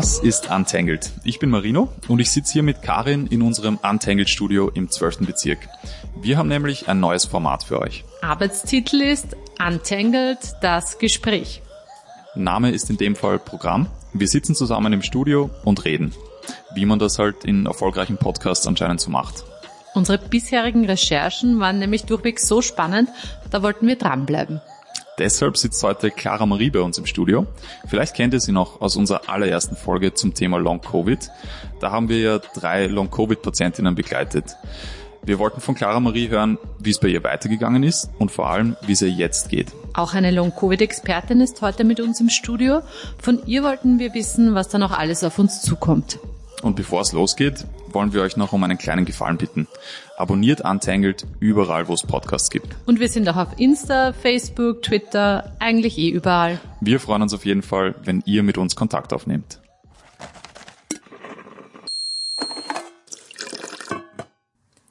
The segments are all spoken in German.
Das ist Untangled. Ich bin Marino und ich sitze hier mit Karin in unserem Untangled Studio im 12. Bezirk. Wir haben nämlich ein neues Format für euch. Arbeitstitel ist Untangled, das Gespräch. Name ist in dem Fall Programm. Wir sitzen zusammen im Studio und reden. Wie man das halt in erfolgreichen Podcasts anscheinend so macht. Unsere bisherigen Recherchen waren nämlich durchweg so spannend, da wollten wir dranbleiben. Deshalb sitzt heute Clara Marie bei uns im Studio. Vielleicht kennt ihr sie noch aus unserer allerersten Folge zum Thema Long Covid. Da haben wir ja drei Long Covid Patientinnen begleitet. Wir wollten von Clara Marie hören, wie es bei ihr weitergegangen ist und vor allem, wie es ihr jetzt geht. Auch eine Long-Covid-Expertin ist heute mit uns im Studio. Von ihr wollten wir wissen, was da noch alles auf uns zukommt. Und bevor es losgeht, wollen wir euch noch um einen kleinen Gefallen bitten. Abonniert Untangled überall, wo es Podcasts gibt. Und wir sind auch auf Insta, Facebook, Twitter, eigentlich eh überall. Wir freuen uns auf jeden Fall, wenn ihr mit uns Kontakt aufnehmt.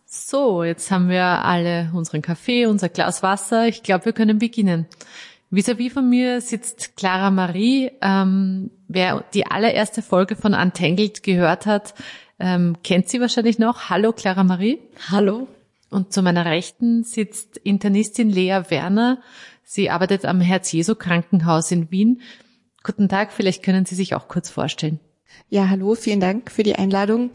So, jetzt haben wir alle unseren Kaffee, unser Glas Wasser. Ich glaube, wir können beginnen. Vis-à-vis von mir sitzt Clara Marie. Ähm, wer die allererste Folge von Untangled gehört hat, ähm, kennt sie wahrscheinlich noch. Hallo Clara Marie. Hallo. Und zu meiner Rechten sitzt Internistin Lea Werner. Sie arbeitet am Herz-Jesu-Krankenhaus in Wien. Guten Tag, vielleicht können Sie sich auch kurz vorstellen. Ja, hallo, vielen Dank für die Einladung.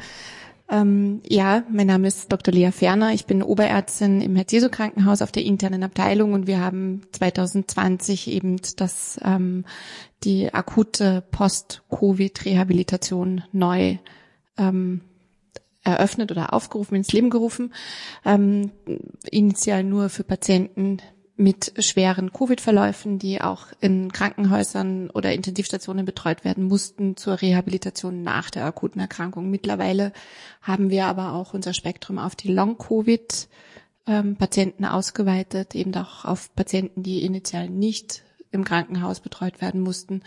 Ähm, ja, mein Name ist Dr. Lea Ferner. Ich bin Oberärztin im Herz-Jesu-Krankenhaus auf der internen Abteilung und wir haben 2020 eben das, ähm, die akute Post-Covid-Rehabilitation neu ähm, eröffnet oder aufgerufen, ins Leben gerufen. Ähm, initial nur für Patienten mit schweren Covid-Verläufen, die auch in Krankenhäusern oder Intensivstationen betreut werden mussten zur Rehabilitation nach der akuten Erkrankung. Mittlerweile haben wir aber auch unser Spektrum auf die Long-Covid-Patienten ausgeweitet, eben auch auf Patienten, die initial nicht im Krankenhaus betreut werden mussten,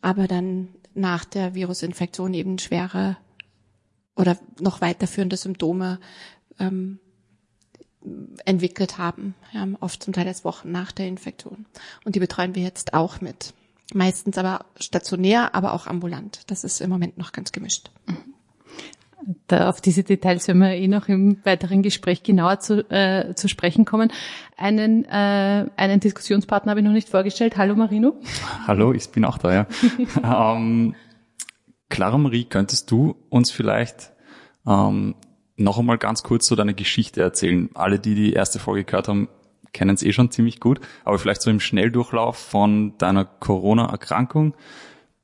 aber dann nach der Virusinfektion eben schwere oder noch weiterführende Symptome ähm, entwickelt haben, ja, oft zum Teil erst Wochen nach der Infektion. Und die betreuen wir jetzt auch mit. Meistens aber stationär, aber auch ambulant. Das ist im Moment noch ganz gemischt. Da auf diese Details werden wir eh noch im weiteren Gespräch genauer zu, äh, zu sprechen kommen. Einen, äh, einen Diskussionspartner habe ich noch nicht vorgestellt. Hallo Marino. Hallo, ich bin auch da, ja. ähm, Clara Marie, könntest du uns vielleicht ähm, noch einmal ganz kurz so deine Geschichte erzählen. Alle, die die erste Folge gehört haben, kennen es eh schon ziemlich gut, aber vielleicht so im Schnelldurchlauf von deiner Corona-Erkrankung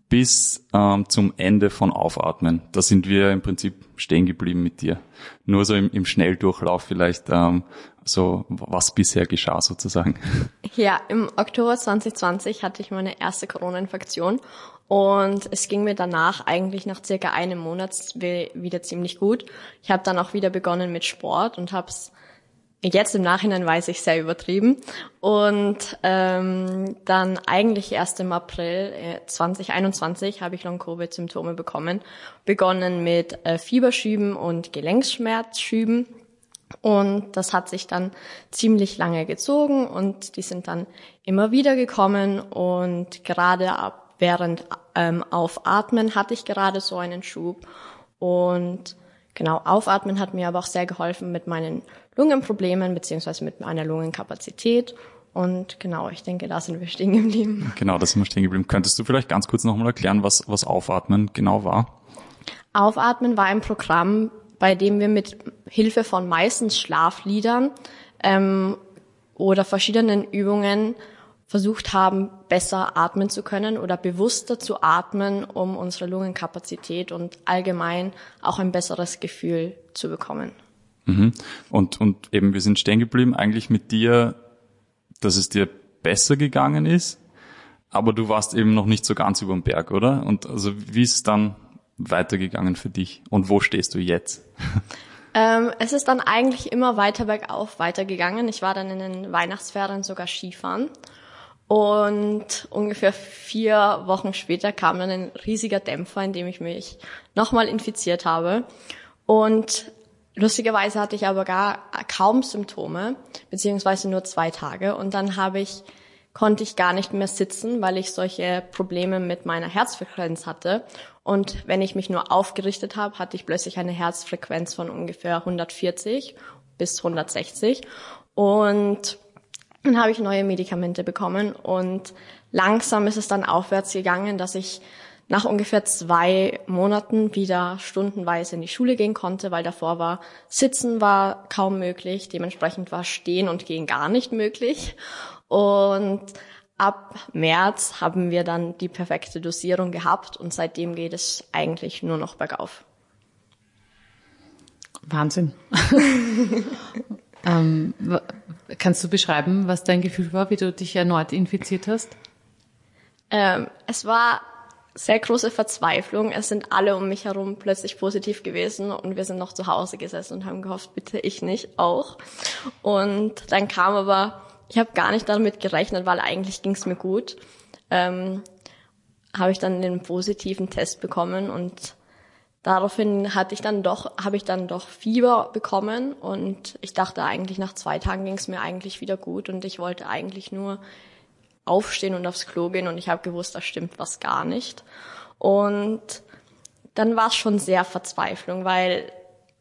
bis ähm, zum Ende von Aufatmen. Da sind wir im Prinzip stehen geblieben mit dir. Nur so im, im Schnelldurchlauf vielleicht ähm, so, was bisher geschah sozusagen. Ja, im Oktober 2020 hatte ich meine erste Corona-Infektion und es ging mir danach eigentlich nach circa einem Monat wieder ziemlich gut. Ich habe dann auch wieder begonnen mit Sport und habe es jetzt im Nachhinein weiß ich sehr übertrieben. Und ähm, dann eigentlich erst im April äh, 2021 habe ich Long-Covid-Symptome bekommen. Begonnen mit äh, Fieberschüben und Gelenkschmerzschüben. Und das hat sich dann ziemlich lange gezogen und die sind dann immer wieder gekommen und gerade ab während ähm, Aufatmen hatte ich gerade so einen Schub. Und genau, Aufatmen hat mir aber auch sehr geholfen mit meinen Lungenproblemen beziehungsweise mit meiner Lungenkapazität. Und genau, ich denke, da sind wir stehen geblieben. Genau, da sind wir stehen geblieben. Könntest du vielleicht ganz kurz nochmal erklären, was, was Aufatmen genau war? Aufatmen war ein Programm, bei dem wir mit Hilfe von meistens Schlafliedern ähm, oder verschiedenen Übungen versucht haben, besser atmen zu können oder bewusster zu atmen, um unsere Lungenkapazität und allgemein auch ein besseres Gefühl zu bekommen. Mhm. Und, und eben, wir sind stehen geblieben eigentlich mit dir, dass es dir besser gegangen ist, aber du warst eben noch nicht so ganz über dem Berg, oder? Und also wie ist es dann weitergegangen für dich und wo stehst du jetzt? Ähm, es ist dann eigentlich immer weiter bergauf weitergegangen. Ich war dann in den Weihnachtsferien sogar Skifahren und ungefähr vier Wochen später kam dann ein riesiger Dämpfer, in dem ich mich nochmal infiziert habe. Und lustigerweise hatte ich aber gar kaum Symptome, beziehungsweise nur zwei Tage. Und dann habe ich konnte ich gar nicht mehr sitzen, weil ich solche Probleme mit meiner Herzfrequenz hatte. Und wenn ich mich nur aufgerichtet habe, hatte ich plötzlich eine Herzfrequenz von ungefähr 140 bis 160. Und dann habe ich neue Medikamente bekommen und langsam ist es dann aufwärts gegangen, dass ich nach ungefähr zwei Monaten wieder stundenweise in die Schule gehen konnte, weil davor war Sitzen war kaum möglich, dementsprechend war Stehen und Gehen gar nicht möglich. Und ab März haben wir dann die perfekte Dosierung gehabt und seitdem geht es eigentlich nur noch bergauf. Wahnsinn. ähm, kannst du beschreiben, was dein Gefühl war, wie du dich erneut infiziert hast? Ähm, es war sehr große Verzweiflung. Es sind alle um mich herum plötzlich positiv gewesen und wir sind noch zu Hause gesessen und haben gehofft, bitte ich nicht auch. Und dann kam aber, ich habe gar nicht damit gerechnet, weil eigentlich ging es mir gut. Ähm, habe ich dann den positiven Test bekommen und daraufhin hatte ich dann doch, habe ich dann doch Fieber bekommen und ich dachte eigentlich nach zwei Tagen ging es mir eigentlich wieder gut und ich wollte eigentlich nur aufstehen und aufs Klo gehen und ich habe gewusst, da stimmt was gar nicht. Und dann war es schon sehr Verzweiflung, weil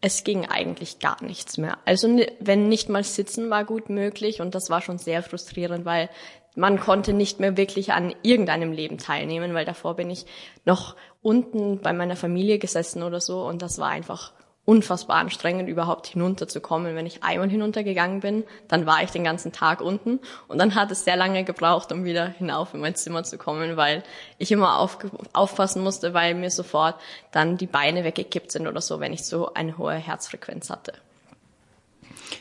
es ging eigentlich gar nichts mehr. Also wenn nicht mal sitzen war gut möglich und das war schon sehr frustrierend, weil man konnte nicht mehr wirklich an irgendeinem Leben teilnehmen, weil davor bin ich noch unten bei meiner Familie gesessen oder so und das war einfach unfassbar anstrengend, überhaupt hinunterzukommen. Wenn ich einmal hinuntergegangen bin, dann war ich den ganzen Tag unten und dann hat es sehr lange gebraucht, um wieder hinauf in mein Zimmer zu kommen, weil ich immer auf, aufpassen musste, weil mir sofort dann die Beine weggekippt sind oder so, wenn ich so eine hohe Herzfrequenz hatte.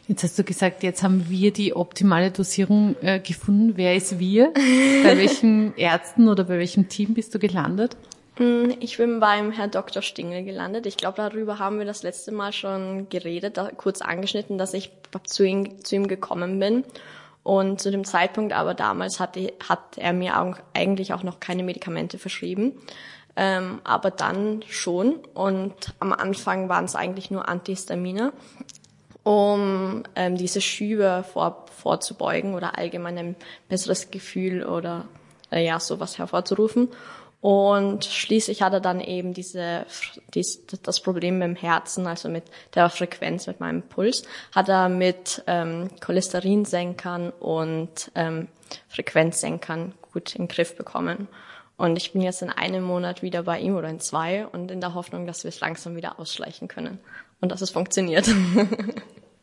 Jetzt hast du gesagt, jetzt haben wir die optimale Dosierung äh, gefunden. Wer ist wir? bei welchen Ärzten oder bei welchem Team bist du gelandet? Hm, ich bin beim Herr Dr. Stingel gelandet. Ich glaube, darüber haben wir das letzte Mal schon geredet, da, kurz angeschnitten, dass ich zu ihm, zu ihm gekommen bin. Und zu dem Zeitpunkt aber damals hatte, hat er mir auch, eigentlich auch noch keine Medikamente verschrieben. Ähm, aber dann schon. Und am Anfang waren es eigentlich nur Antihistamine, um ähm, diese Schübe vor, vorzubeugen oder allgemein ein besseres Gefühl oder äh, ja sowas hervorzurufen. Und schließlich hat er dann eben diese, dies, das Problem mit dem Herzen, also mit der Frequenz, mit meinem Puls, hat er mit ähm, Cholesterinsenkern und ähm, Frequenzsenkern gut in den Griff bekommen. Und ich bin jetzt in einem Monat wieder bei ihm oder in zwei und in der Hoffnung, dass wir es langsam wieder ausschleichen können und dass es funktioniert.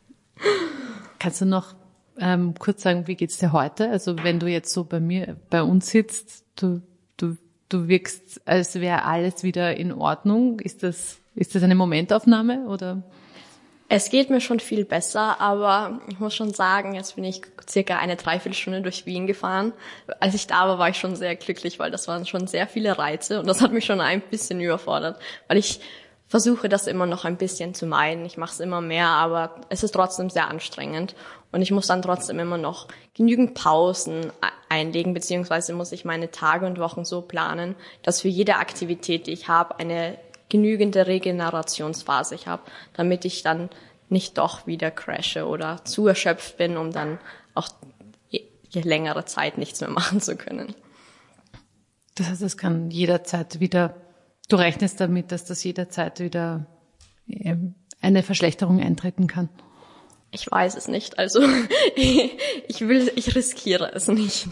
Kannst du noch ähm, kurz sagen, wie geht's dir heute? Also wenn du jetzt so bei mir, bei uns sitzt, du, du wirkst, als wäre alles wieder in Ordnung. Ist das, ist das eine Momentaufnahme oder? Es geht mir schon viel besser, aber ich muss schon sagen, jetzt bin ich circa eine Dreiviertelstunde durch Wien gefahren. Als ich da war, war ich schon sehr glücklich, weil das waren schon sehr viele Reize und das hat mich schon ein bisschen überfordert, weil ich versuche das immer noch ein bisschen zu meiden. Ich mache es immer mehr, aber es ist trotzdem sehr anstrengend. Und ich muss dann trotzdem immer noch genügend Pausen einlegen, beziehungsweise muss ich meine Tage und Wochen so planen, dass für jede Aktivität, die ich habe, eine genügende Regenerationsphase ich habe, damit ich dann nicht doch wieder crashe oder zu erschöpft bin, um dann auch je längere Zeit nichts mehr machen zu können. Das heißt, es kann jederzeit wieder Du rechnest damit, dass das jederzeit wieder ähm, eine Verschlechterung eintreten kann? Ich weiß es nicht. Also ich will, ich riskiere es nicht.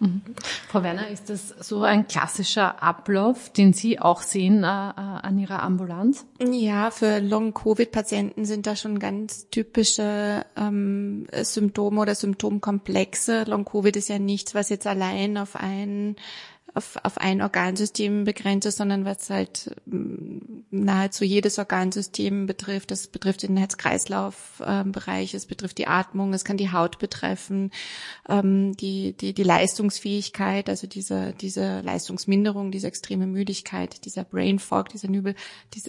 Mhm. Frau Werner, ist das so ein klassischer Ablauf, den Sie auch sehen äh, äh an Ihrer Ambulanz? Ja, für Long-Covid-Patienten sind da schon ganz typische ähm, Symptome oder Symptomkomplexe. Long-Covid ist ja nichts, was jetzt allein auf ein auf, auf ein Organsystem begrenzt ist, sondern was halt mm, nahezu jedes Organsystem betrifft. Das betrifft den Herz-Kreislauf-Bereich, es betrifft die Atmung, es kann die Haut betreffen, ähm, die, die, die Leistungsfähigkeit, also diese, diese Leistungsminderung, diese extreme Müdigkeit, dieser Brain Fog, dieser Nübel,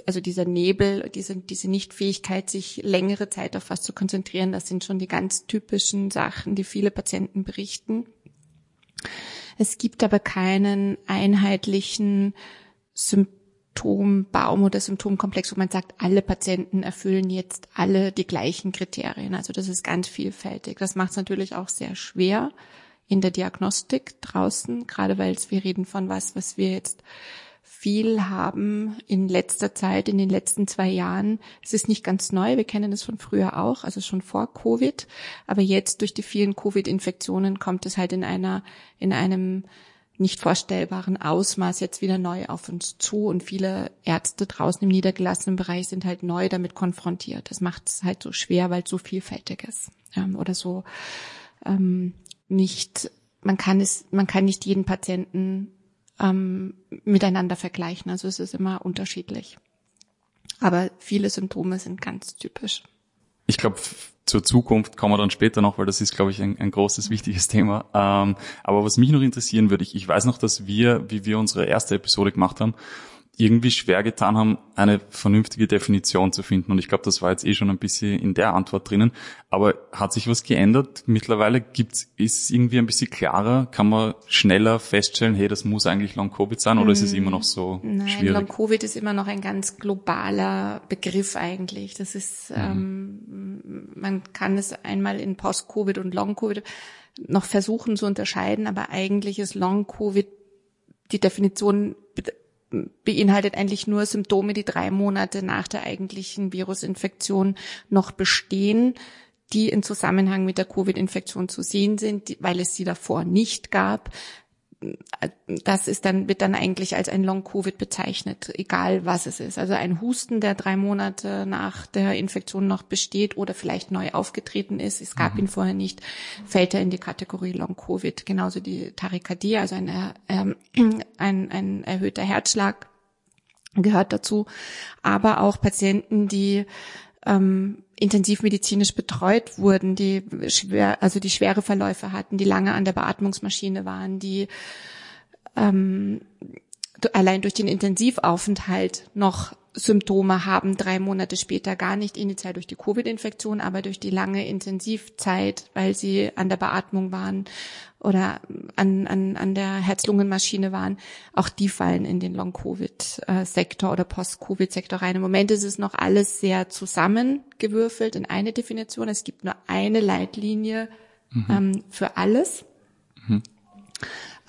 also dieser Nebel, diese, diese Nichtfähigkeit, sich längere Zeit auf was zu konzentrieren, das sind schon die ganz typischen Sachen, die viele Patienten berichten. Es gibt aber keinen einheitlichen Symptombaum oder Symptomkomplex, wo man sagt, alle Patienten erfüllen jetzt alle die gleichen Kriterien. Also das ist ganz vielfältig. Das macht es natürlich auch sehr schwer, in der Diagnostik draußen, gerade weil wir reden von was, was wir jetzt viel haben in letzter Zeit, in den letzten zwei Jahren. Es ist nicht ganz neu, wir kennen es von früher auch, also schon vor Covid. Aber jetzt durch die vielen Covid-Infektionen kommt es halt in einer, in einem nicht vorstellbaren Ausmaß jetzt wieder neu auf uns zu und viele Ärzte draußen im niedergelassenen Bereich sind halt neu damit konfrontiert. Das macht es halt so schwer, weil es so vielfältig ist ähm, oder so ähm, nicht. Man kann es, man kann nicht jeden Patienten ähm, miteinander vergleichen. Also es ist immer unterschiedlich. Aber viele Symptome sind ganz typisch. Ich glaube, zur Zukunft kommen wir dann später noch, weil das ist, glaube ich, ein, ein großes, wichtiges Thema. Ähm, aber was mich noch interessieren würde, ich, ich weiß noch, dass wir, wie wir unsere erste Episode gemacht haben, irgendwie schwer getan haben, eine vernünftige Definition zu finden. Und ich glaube, das war jetzt eh schon ein bisschen in der Antwort drinnen. Aber hat sich was geändert? Mittlerweile gibt's, ist es irgendwie ein bisschen klarer? Kann man schneller feststellen, hey, das muss eigentlich Long-Covid sein oder ist es immer noch so Nein, schwierig? Long-Covid ist immer noch ein ganz globaler Begriff eigentlich. Das ist, mhm. ähm, man kann es einmal in Post-Covid und Long-Covid noch versuchen zu unterscheiden, aber eigentlich ist Long-Covid die Definition beinhaltet eigentlich nur Symptome, die drei Monate nach der eigentlichen Virusinfektion noch bestehen, die in Zusammenhang mit der Covid-Infektion zu sehen sind, weil es sie davor nicht gab das ist dann, wird dann eigentlich als ein Long-Covid bezeichnet, egal was es ist. Also ein Husten, der drei Monate nach der Infektion noch besteht oder vielleicht neu aufgetreten ist, es gab mhm. ihn vorher nicht, fällt er in die Kategorie Long-Covid. Genauso die Tachykardie, also ein, ähm, ein, ein erhöhter Herzschlag gehört dazu. Aber auch Patienten, die ähm, intensivmedizinisch betreut wurden, die schwer, also die schwere Verläufe hatten, die lange an der Beatmungsmaschine waren, die ähm, allein durch den Intensivaufenthalt noch Symptome haben, drei Monate später gar nicht, initial durch die Covid-Infektion, aber durch die lange Intensivzeit, weil sie an der Beatmung waren oder an, an, an der Herz-Lungen-Maschine waren, auch die fallen in den Long-Covid-Sektor oder Post-Covid-Sektor rein. Im Moment ist es noch alles sehr zusammengewürfelt in eine Definition. Es gibt nur eine Leitlinie mhm. ähm, für alles, mhm.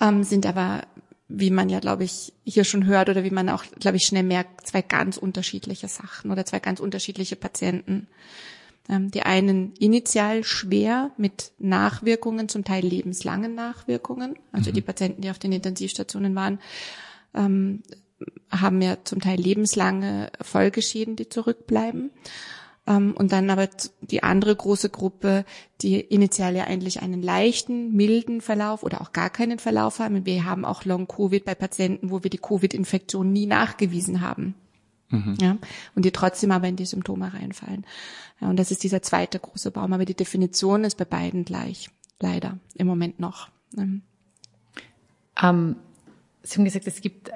ähm, sind aber wie man ja, glaube ich, hier schon hört oder wie man auch, glaube ich, schnell merkt, zwei ganz unterschiedliche Sachen oder zwei ganz unterschiedliche Patienten. Ähm, die einen initial schwer mit Nachwirkungen, zum Teil lebenslangen Nachwirkungen. Also mhm. die Patienten, die auf den Intensivstationen waren, ähm, haben ja zum Teil lebenslange Folgeschäden, die zurückbleiben. Ähm, und dann aber die andere große Gruppe, die initial ja eigentlich einen leichten, milden Verlauf oder auch gar keinen Verlauf haben. wir haben auch Long-Covid bei Patienten, wo wir die Covid-Infektion nie nachgewiesen haben. Mhm. Ja, und die trotzdem aber in die Symptome reinfallen. Ja, und das ist dieser zweite große Baum. Aber die Definition ist bei beiden gleich. Leider. Im Moment noch. Ähm, Sie haben gesagt, es gibt äh,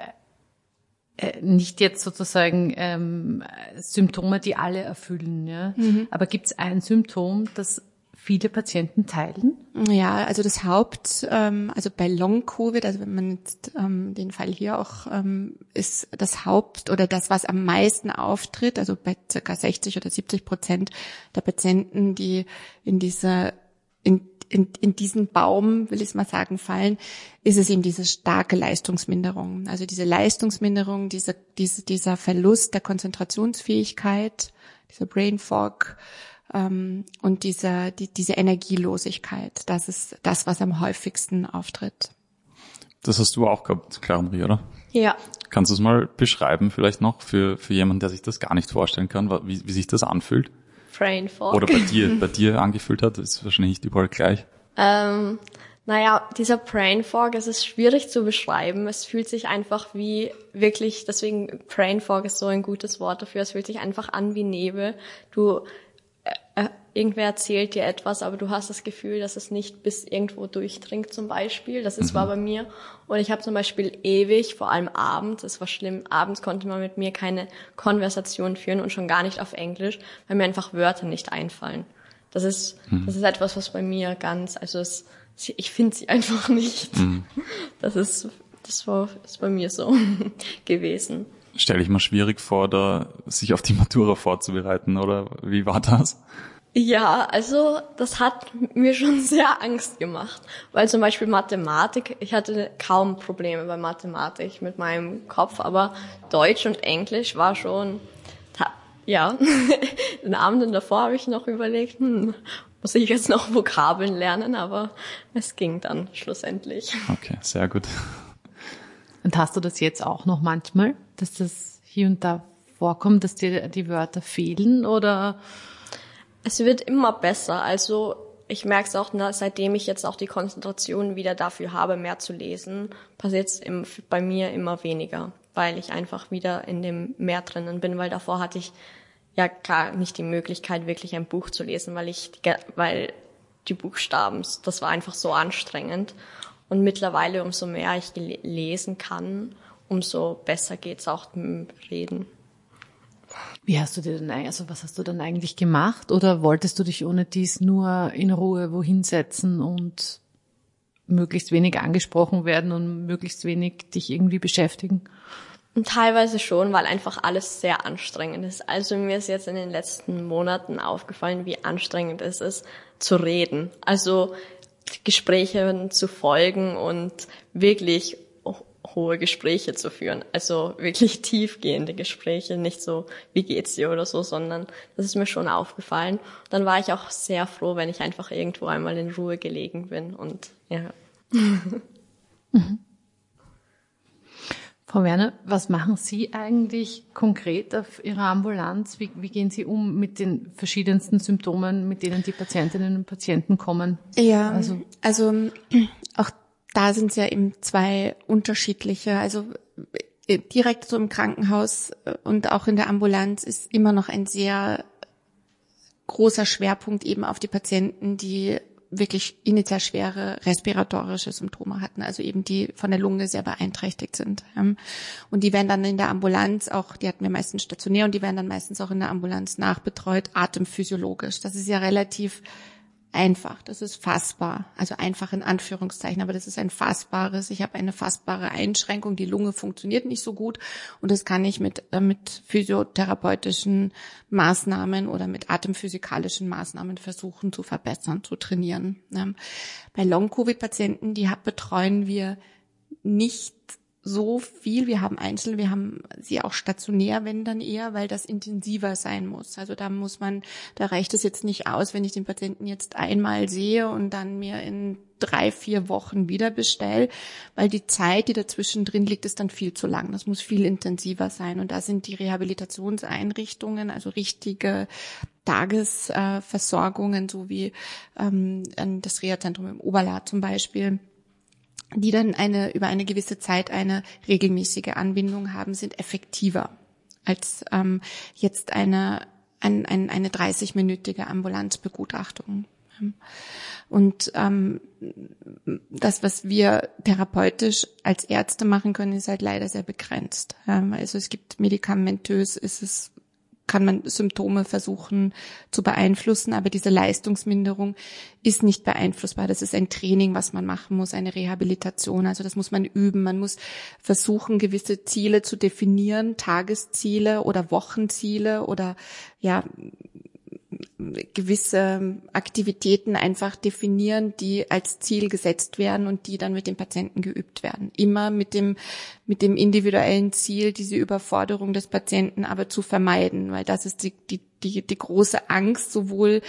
äh, nicht jetzt sozusagen ähm, Symptome, die alle erfüllen. Ja? Mhm. Aber gibt es ein Symptom, das viele Patienten teilen? Ja, also das Haupt, ähm, also bei Long-Covid, also wenn man jetzt ähm, den Fall hier auch ähm, ist das Haupt oder das, was am meisten auftritt, also bei circa 60 oder 70 Prozent der Patienten, die in dieser in in, in diesen Baum, will ich mal sagen, fallen, ist es eben diese starke Leistungsminderung. Also diese Leistungsminderung, diese, diese, dieser Verlust der Konzentrationsfähigkeit, dieser Brain Fog ähm, und dieser, die, diese Energielosigkeit. Das ist das, was am häufigsten auftritt. Das hast du auch gehabt, Claire-Marie, oder? Ja. Kannst du es mal beschreiben vielleicht noch für, für jemanden, der sich das gar nicht vorstellen kann, wie, wie sich das anfühlt? Brain Fog. Oder bei dir, bei dir angefühlt hat, ist wahrscheinlich nicht überall gleich. Ähm, naja, dieser Brain Fog, es ist schwierig zu beschreiben. Es fühlt sich einfach wie wirklich, deswegen Brain Fog ist so ein gutes Wort dafür. Es fühlt sich einfach an wie Nebel. Du irgendwer erzählt dir etwas, aber du hast das Gefühl, dass es nicht bis irgendwo durchdringt zum Beispiel. Das ist mhm. war bei mir. Und ich habe zum Beispiel ewig, vor allem abends, es war schlimm, abends konnte man mit mir keine Konversation führen und schon gar nicht auf Englisch, weil mir einfach Wörter nicht einfallen. Das ist, mhm. das ist etwas, was bei mir ganz, also es, ich finde sie einfach nicht. Mhm. Das ist, das war, das ist bei mir so gewesen. Stelle ich mir schwierig vor, da sich auf die Matura vorzubereiten, oder wie war das? Ja, also das hat mir schon sehr Angst gemacht, weil zum Beispiel Mathematik, ich hatte kaum Probleme bei Mathematik mit meinem Kopf, aber Deutsch und Englisch war schon, ja, den Abend davor habe ich noch überlegt, hm, muss ich jetzt noch Vokabeln lernen, aber es ging dann schlussendlich. Okay, sehr gut. Und hast du das jetzt auch noch manchmal, dass das hier und da vorkommt, dass dir die Wörter fehlen oder? Es wird immer besser. Also ich merke es auch, seitdem ich jetzt auch die Konzentration wieder dafür habe, mehr zu lesen, passiert es bei mir immer weniger, weil ich einfach wieder in dem Meer drinnen bin, weil davor hatte ich ja gar nicht die Möglichkeit, wirklich ein Buch zu lesen, weil ich, weil die Buchstaben, das war einfach so anstrengend. Und mittlerweile, umso mehr ich lesen kann, umso besser geht's auch mit dem Reden. Wie hast du dir denn, also was hast du dann eigentlich gemacht? Oder wolltest du dich ohne dies nur in Ruhe wohin setzen und möglichst wenig angesprochen werden und möglichst wenig dich irgendwie beschäftigen? Teilweise schon, weil einfach alles sehr anstrengend ist. Also mir ist jetzt in den letzten Monaten aufgefallen, wie anstrengend es ist, zu reden. Also Gespräche zu folgen und wirklich hohe Gespräche zu führen. Also wirklich tiefgehende Gespräche, nicht so, wie geht's dir oder so, sondern das ist mir schon aufgefallen. Dann war ich auch sehr froh, wenn ich einfach irgendwo einmal in Ruhe gelegen bin und ja. Mhm. Frau Werner, was machen Sie eigentlich konkret auf Ihrer Ambulanz? Wie, wie, gehen Sie um mit den verschiedensten Symptomen, mit denen die Patientinnen und Patienten kommen? Ja, also, also auch da sind es ja eben zwei unterschiedliche. Also äh, direkt so im Krankenhaus äh, und auch in der Ambulanz ist immer noch ein sehr großer Schwerpunkt eben auf die Patienten, die wirklich initial schwere respiratorische Symptome hatten, also eben die von der Lunge sehr beeinträchtigt sind. Und die werden dann in der Ambulanz auch, die hatten wir meistens stationär und die werden dann meistens auch in der Ambulanz nachbetreut, atemphysiologisch. Das ist ja relativ einfach, das ist fassbar, also einfach in Anführungszeichen, aber das ist ein fassbares, ich habe eine fassbare Einschränkung, die Lunge funktioniert nicht so gut und das kann ich mit, äh, mit physiotherapeutischen Maßnahmen oder mit atemphysikalischen Maßnahmen versuchen zu verbessern, zu trainieren. Bei Long-Covid-Patienten, die betreuen wir nicht so viel. Wir haben einzeln, wir haben sie auch stationär, wenn dann eher, weil das intensiver sein muss. Also da muss man, da reicht es jetzt nicht aus, wenn ich den Patienten jetzt einmal sehe und dann mir in drei, vier Wochen wieder bestelle, weil die Zeit, die dazwischen drin liegt, ist dann viel zu lang. Das muss viel intensiver sein. Und da sind die Rehabilitationseinrichtungen, also richtige Tagesversorgungen, so wie ähm, das Reha-Zentrum im Oberlad zum Beispiel, die dann eine, über eine gewisse Zeit eine regelmäßige Anbindung haben, sind effektiver als ähm, jetzt eine, ein, ein, eine 30-minütige Ambulanzbegutachtung. Und ähm, das, was wir therapeutisch als Ärzte machen können, ist halt leider sehr begrenzt. Ähm, also es gibt medikamentös, ist es kann man Symptome versuchen zu beeinflussen, aber diese Leistungsminderung ist nicht beeinflussbar. Das ist ein Training, was man machen muss, eine Rehabilitation. Also das muss man üben. Man muss versuchen, gewisse Ziele zu definieren, Tagesziele oder Wochenziele oder ja, gewisse Aktivitäten einfach definieren, die als Ziel gesetzt werden und die dann mit dem Patienten geübt werden. Immer mit dem, mit dem individuellen Ziel, diese Überforderung des Patienten aber zu vermeiden, weil das ist die, die, die, die große Angst sowohl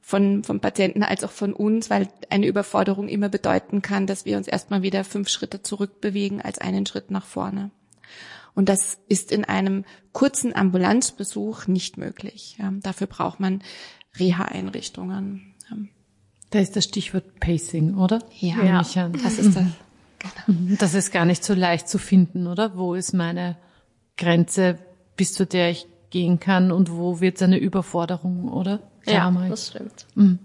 von, vom Patienten als auch von uns, weil eine Überforderung immer bedeuten kann, dass wir uns erstmal wieder fünf Schritte zurückbewegen als einen Schritt nach vorne. Und das ist in einem kurzen Ambulanzbesuch nicht möglich. Ja, dafür braucht man Reha-Einrichtungen. Ja. Da ist das Stichwort Pacing, oder? Ja, ja. das ist das. Genau. Das ist gar nicht so leicht zu finden, oder? Wo ist meine Grenze, bis zu der ich gehen kann und wo wird es eine Überforderung, oder? Klar, ja, das stimmt. Mhm.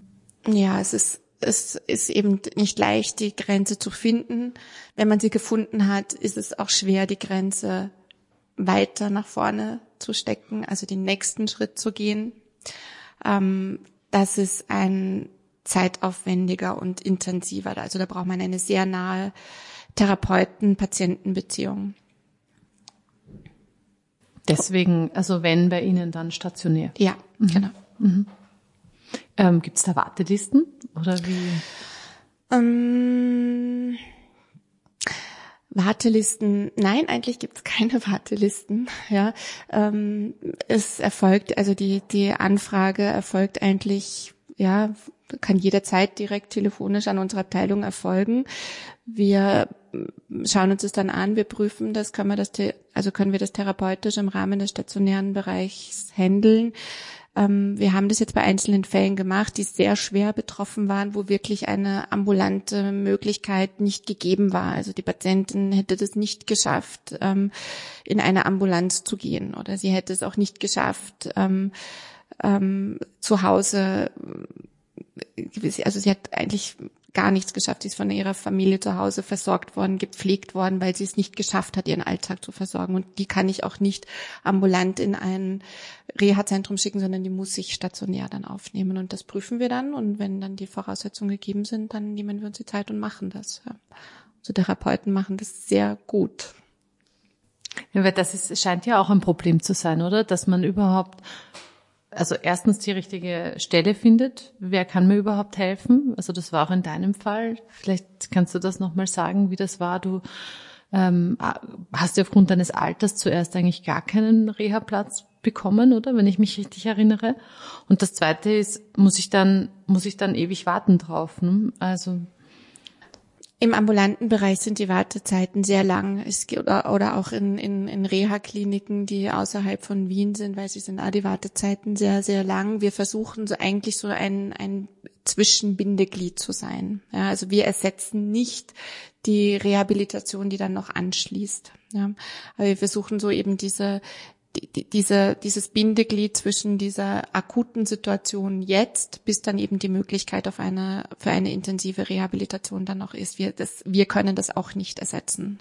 Ja, es ist es ist eben nicht leicht, die Grenze zu finden. Wenn man sie gefunden hat, ist es auch schwer, die Grenze weiter nach vorne zu stecken, also den nächsten Schritt zu gehen. Ähm, das ist ein zeitaufwendiger und intensiver. Also da braucht man eine sehr nahe Therapeuten-Patienten-Beziehung. Deswegen, also wenn bei Ihnen dann stationär. Ja, mhm. genau. Mhm. Ähm, Gibt es da Wartelisten oder wie? Ähm, Wartelisten, nein, eigentlich gibt es keine Wartelisten. Ja, ähm, es erfolgt, also die die Anfrage erfolgt eigentlich, ja, kann jederzeit direkt telefonisch an unsere Abteilung erfolgen. Wir schauen uns das dann an, wir prüfen das, können wir das, also können wir das therapeutisch im Rahmen des stationären Bereichs handeln. Ähm, wir haben das jetzt bei einzelnen Fällen gemacht, die sehr schwer betroffen waren, wo wirklich eine ambulante Möglichkeit nicht gegeben war. Also die Patientin hätte das nicht geschafft, ähm, in eine Ambulanz zu gehen oder sie hätte es auch nicht geschafft, ähm, zu Hause also sie hat eigentlich gar nichts geschafft. Sie ist von ihrer Familie zu Hause versorgt worden, gepflegt worden, weil sie es nicht geschafft hat, ihren Alltag zu versorgen. Und die kann ich auch nicht ambulant in ein Reha-Zentrum schicken, sondern die muss sich stationär dann aufnehmen. Und das prüfen wir dann. Und wenn dann die Voraussetzungen gegeben sind, dann nehmen wir uns die Zeit und machen das. Also Therapeuten machen das sehr gut. Ja, weil das ist, scheint ja auch ein Problem zu sein, oder? Dass man überhaupt also erstens die richtige Stelle findet. Wer kann mir überhaupt helfen? Also das war auch in deinem Fall. Vielleicht kannst du das nochmal sagen, wie das war. Du ähm, hast ja aufgrund deines Alters zuerst eigentlich gar keinen Reha-Platz bekommen, oder? Wenn ich mich richtig erinnere. Und das zweite ist, muss ich dann, muss ich dann ewig warten drauf. Ne? Also im ambulanten Bereich sind die Wartezeiten sehr lang. Es, oder, oder auch in, in, in Reha-Kliniken, die außerhalb von Wien sind, weil sie sind auch die Wartezeiten sehr, sehr lang. Wir versuchen so eigentlich so ein, ein Zwischenbindeglied zu sein. Ja, also wir ersetzen nicht die Rehabilitation, die dann noch anschließt. Ja, aber wir versuchen so eben diese die, diese, dieses Bindeglied zwischen dieser akuten Situation jetzt, bis dann eben die Möglichkeit auf eine, für eine intensive Rehabilitation dann noch ist. Wir, das, wir können das auch nicht ersetzen.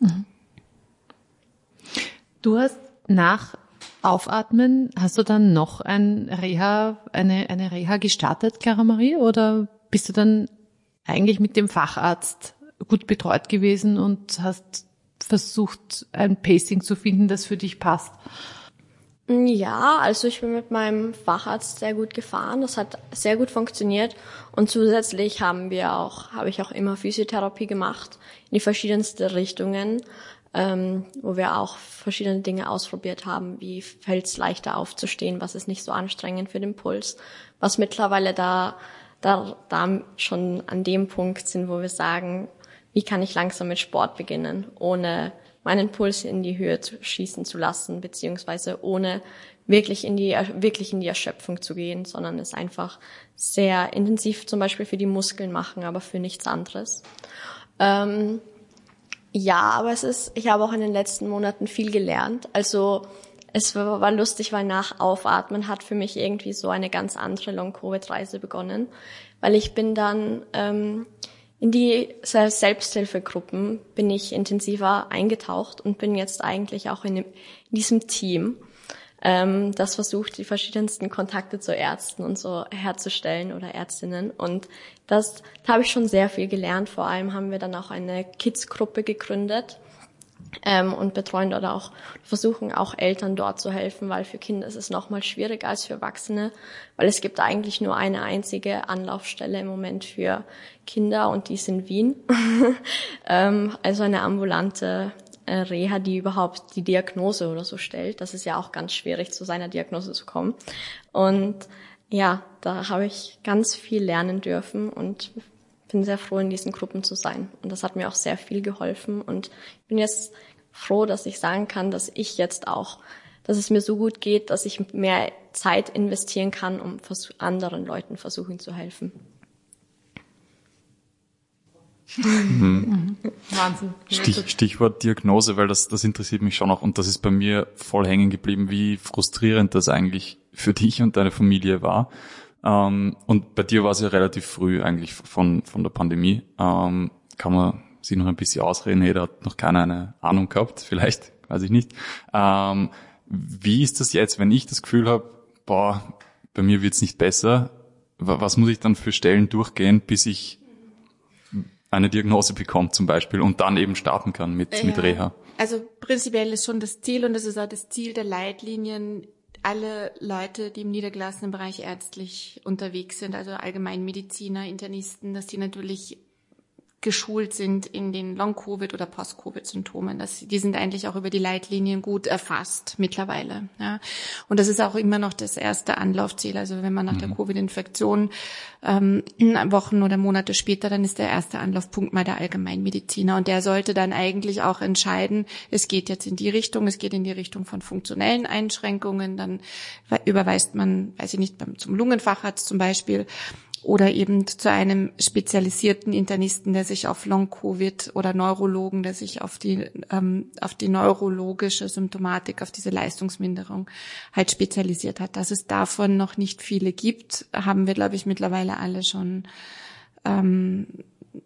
Mhm. Du hast nach Aufatmen, hast du dann noch ein Reha, eine, eine Reha gestartet, Clara Marie, oder bist du dann eigentlich mit dem Facharzt gut betreut gewesen und hast versucht, ein Pacing zu finden, das für dich passt? Ja, also ich bin mit meinem Facharzt sehr gut gefahren. Das hat sehr gut funktioniert. Und zusätzlich haben wir auch, habe ich auch immer Physiotherapie gemacht in die verschiedensten Richtungen, ähm, wo wir auch verschiedene Dinge ausprobiert haben. Wie fällt es leichter aufzustehen? Was ist nicht so anstrengend für den Puls? Was mittlerweile da, da, da schon an dem Punkt sind, wo wir sagen, wie kann ich langsam mit Sport beginnen, ohne meinen Puls in die Höhe zu schießen zu lassen, beziehungsweise ohne wirklich in die, wirklich in die Erschöpfung zu gehen, sondern es einfach sehr intensiv zum Beispiel für die Muskeln machen, aber für nichts anderes. Ähm, ja, aber es ist, ich habe auch in den letzten Monaten viel gelernt. Also es war, war lustig, weil nach Aufatmen hat für mich irgendwie so eine ganz andere Long-Covid-Reise begonnen, weil ich bin dann ähm, in die Selbsthilfegruppen bin ich intensiver eingetaucht und bin jetzt eigentlich auch in, dem, in diesem Team, ähm, das versucht, die verschiedensten Kontakte zu Ärzten und so herzustellen oder Ärztinnen. Und das, da habe ich schon sehr viel gelernt. Vor allem haben wir dann auch eine Kids-Gruppe gegründet ähm, und betreuen dort auch, versuchen auch Eltern dort zu helfen, weil für Kinder ist es noch mal schwieriger als für Erwachsene, weil es gibt eigentlich nur eine einzige Anlaufstelle im Moment für Kinder und die ist in Wien. ähm, also eine ambulante äh, Reha, die überhaupt die Diagnose oder so stellt. Das ist ja auch ganz schwierig, zu seiner Diagnose zu kommen. Und ja, da habe ich ganz viel lernen dürfen und bin sehr froh, in diesen Gruppen zu sein. Und das hat mir auch sehr viel geholfen. Und ich bin jetzt froh, dass ich sagen kann, dass ich jetzt auch, dass es mir so gut geht, dass ich mehr Zeit investieren kann, um anderen Leuten versuchen zu helfen. Mhm. Wahnsinn. Stich, Stichwort Diagnose, weil das, das interessiert mich schon auch und das ist bei mir voll hängen geblieben, wie frustrierend das eigentlich für dich und deine Familie war. Ähm, und bei dir war es ja relativ früh eigentlich von, von der Pandemie. Ähm, kann man sich noch ein bisschen ausreden, hey, da hat noch keiner eine Ahnung gehabt, vielleicht, weiß ich nicht. Ähm, wie ist das jetzt, wenn ich das Gefühl habe, boah, bei mir wird's nicht besser, was muss ich dann für Stellen durchgehen, bis ich eine Diagnose bekomme zum Beispiel und dann eben starten kann mit, ja. mit Reha? Also prinzipiell ist schon das Ziel und das ist auch das Ziel der Leitlinien, alle Leute, die im niedergelassenen Bereich ärztlich unterwegs sind, also Allgemeinmediziner, Internisten, dass die natürlich geschult sind in den Long-Covid- oder Post-Covid-Symptomen. die sind eigentlich auch über die Leitlinien gut erfasst mittlerweile. Ja. Und das ist auch immer noch das erste Anlaufziel. Also wenn man nach mhm. der Covid-Infektion ähm, Wochen oder Monate später, dann ist der erste Anlaufpunkt mal der Allgemeinmediziner. Und der sollte dann eigentlich auch entscheiden, es geht jetzt in die Richtung, es geht in die Richtung von funktionellen Einschränkungen. Dann überweist man, weiß ich nicht, zum Lungenfacharzt zum Beispiel oder eben zu einem spezialisierten Internisten, der sich auf Long-Covid oder Neurologen, der sich auf die, ähm, auf die neurologische Symptomatik, auf diese Leistungsminderung halt spezialisiert hat. Dass es davon noch nicht viele gibt, haben wir, glaube ich, mittlerweile alle schon. Ähm,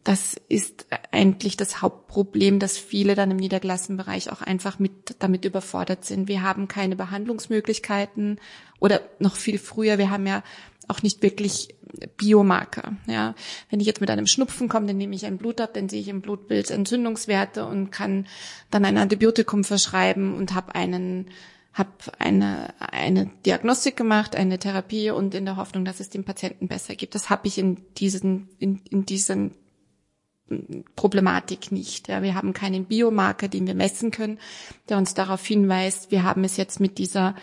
das ist eigentlich das Hauptproblem, dass viele dann im Niederklassenbereich auch einfach mit damit überfordert sind. Wir haben keine Behandlungsmöglichkeiten oder noch viel früher. Wir haben ja auch nicht wirklich Biomarker. Ja, wenn ich jetzt mit einem Schnupfen komme, dann nehme ich ein Blut ab, dann sehe ich im Blutbild Entzündungswerte und kann dann ein Antibiotikum verschreiben und habe einen habe eine eine Diagnostik gemacht, eine Therapie und in der Hoffnung, dass es dem Patienten besser geht. Das habe ich in diesen in, in diesen Problematik nicht. Ja, wir haben keinen Biomarker, den wir messen können, der uns darauf hinweist, wir haben es jetzt mit dieser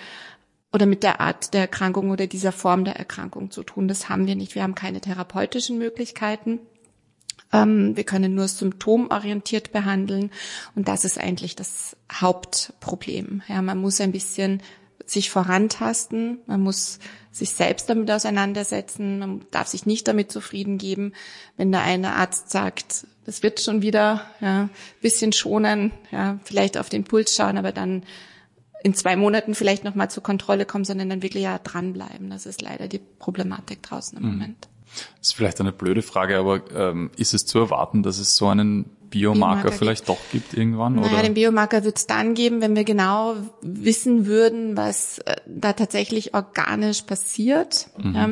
oder mit der Art der Erkrankung oder dieser Form der Erkrankung zu tun. Das haben wir nicht. Wir haben keine therapeutischen Möglichkeiten. Ähm, wir können nur symptomorientiert behandeln. Und das ist eigentlich das Hauptproblem. Ja, man muss ein bisschen sich vorantasten. Man muss sich selbst damit auseinandersetzen. Man darf sich nicht damit zufrieden geben, wenn der eine Arzt sagt, das wird schon wieder, ja, bisschen schonen, ja, vielleicht auf den Puls schauen, aber dann in zwei Monaten vielleicht nochmal zur Kontrolle kommen, sondern dann wirklich ja dranbleiben. Das ist leider die Problematik draußen im mhm. Moment. Das ist vielleicht eine blöde Frage, aber ähm, ist es zu erwarten, dass es so einen Biomarker, Biomarker vielleicht gibt. doch gibt irgendwann? Naja, oder? den Biomarker wird es dann geben, wenn wir genau wissen würden, was äh, da tatsächlich organisch passiert. Mhm. Ja,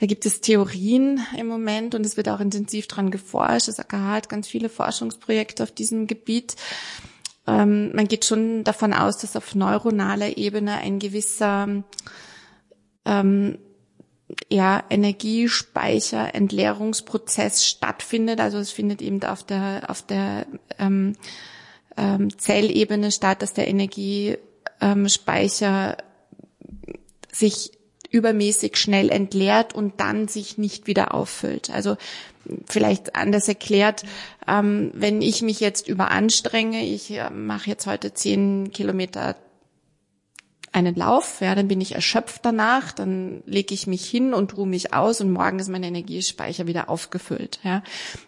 da gibt es Theorien im Moment und es wird auch intensiv dran geforscht. Das AKH hat ganz viele Forschungsprojekte auf diesem Gebiet. Ähm, man geht schon davon aus, dass auf neuronaler Ebene ein gewisser ähm, ja, Energiespeicher, Entleerungsprozess stattfindet. Also es findet eben auf der, auf der ähm, ähm, Zellebene statt, dass der Energiespeicher sich übermäßig schnell entleert und dann sich nicht wieder auffüllt. Also vielleicht anders erklärt, ähm, wenn ich mich jetzt überanstrenge, ich äh, mache jetzt heute zehn Kilometer einen Lauf, ja, dann bin ich erschöpft danach, dann lege ich mich hin und ruhe mich aus und morgen ist mein Energiespeicher wieder aufgefüllt. Ja.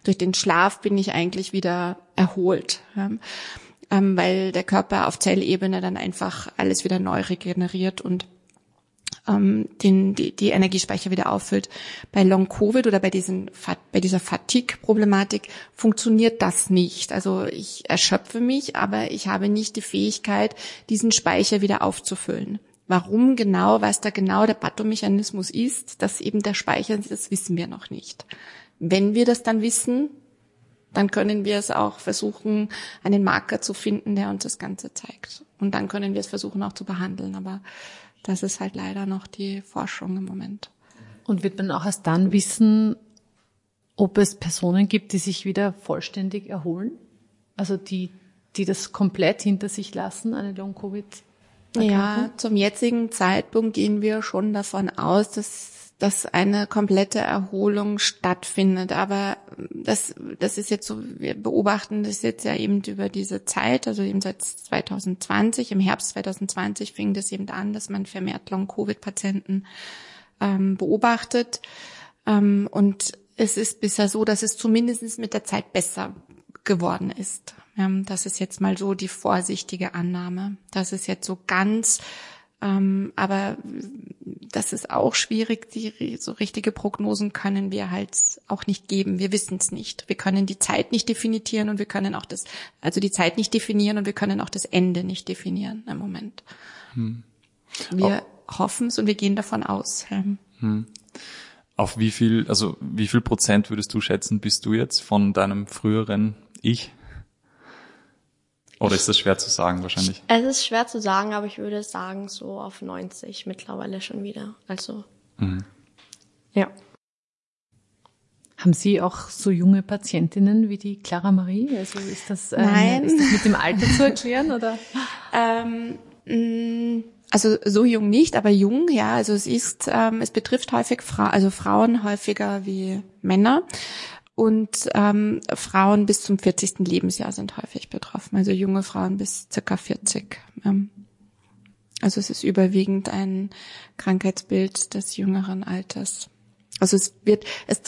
Durch den Schlaf bin ich eigentlich wieder erholt, ja. ähm, weil der Körper auf Zellebene dann einfach alles wieder neu regeneriert und ähm, den, die, die Energiespeicher wieder auffüllt. Bei Long Covid oder bei, diesen, bei dieser Fatigue-Problematik funktioniert das nicht. Also ich erschöpfe mich, aber ich habe nicht die Fähigkeit, diesen Speicher wieder aufzufüllen. Warum genau, was da genau der Pathomechanismus ist, dass eben der Speicher, das wissen wir noch nicht. Wenn wir das dann wissen, dann können wir es auch versuchen, einen Marker zu finden, der uns das Ganze zeigt. Und dann können wir es versuchen auch zu behandeln. Aber das ist halt leider noch die Forschung im Moment. Und wird man auch erst dann wissen, ob es Personen gibt, die sich wieder vollständig erholen? Also die, die das komplett hinter sich lassen, eine Long-Covid? Ja, zum jetzigen Zeitpunkt gehen wir schon davon aus, dass dass eine komplette Erholung stattfindet. Aber das, das ist jetzt so, wir beobachten das jetzt ja eben über diese Zeit, also eben seit 2020, im Herbst 2020 fing das eben an, dass man vermehrt Long-Covid-Patienten ähm, beobachtet. Ähm, und es ist bisher so, dass es zumindest mit der Zeit besser geworden ist. Ähm, das ist jetzt mal so die vorsichtige Annahme. Das ist jetzt so ganz ähm, aber das ist auch schwierig. Die so richtige Prognosen können wir halt auch nicht geben. Wir wissen es nicht. Wir können die Zeit nicht definieren und wir können auch das, also die Zeit nicht definieren und wir können auch das Ende nicht definieren im Moment. Hm. Wir hoffen es und wir gehen davon aus. Hm. Auf wie viel, also wie viel Prozent würdest du schätzen, bist du jetzt von deinem früheren Ich? Oder ist das schwer zu sagen wahrscheinlich? Es ist schwer zu sagen, aber ich würde sagen so auf 90 mittlerweile schon wieder. Also Mhm. ja. Haben Sie auch so junge Patientinnen wie die Clara Marie? Also ist das, ähm, Nein. ist das mit dem Alter zu erklären oder? Ähm, mh, also so jung nicht, aber jung, ja. Also es ist, ähm, es betrifft häufig Fra also Frauen häufiger wie Männer. Und ähm, Frauen bis zum 40. Lebensjahr sind häufig betroffen. Also junge Frauen bis circa 40. Ähm, also es ist überwiegend ein Krankheitsbild des jüngeren Alters. Also es wird, es,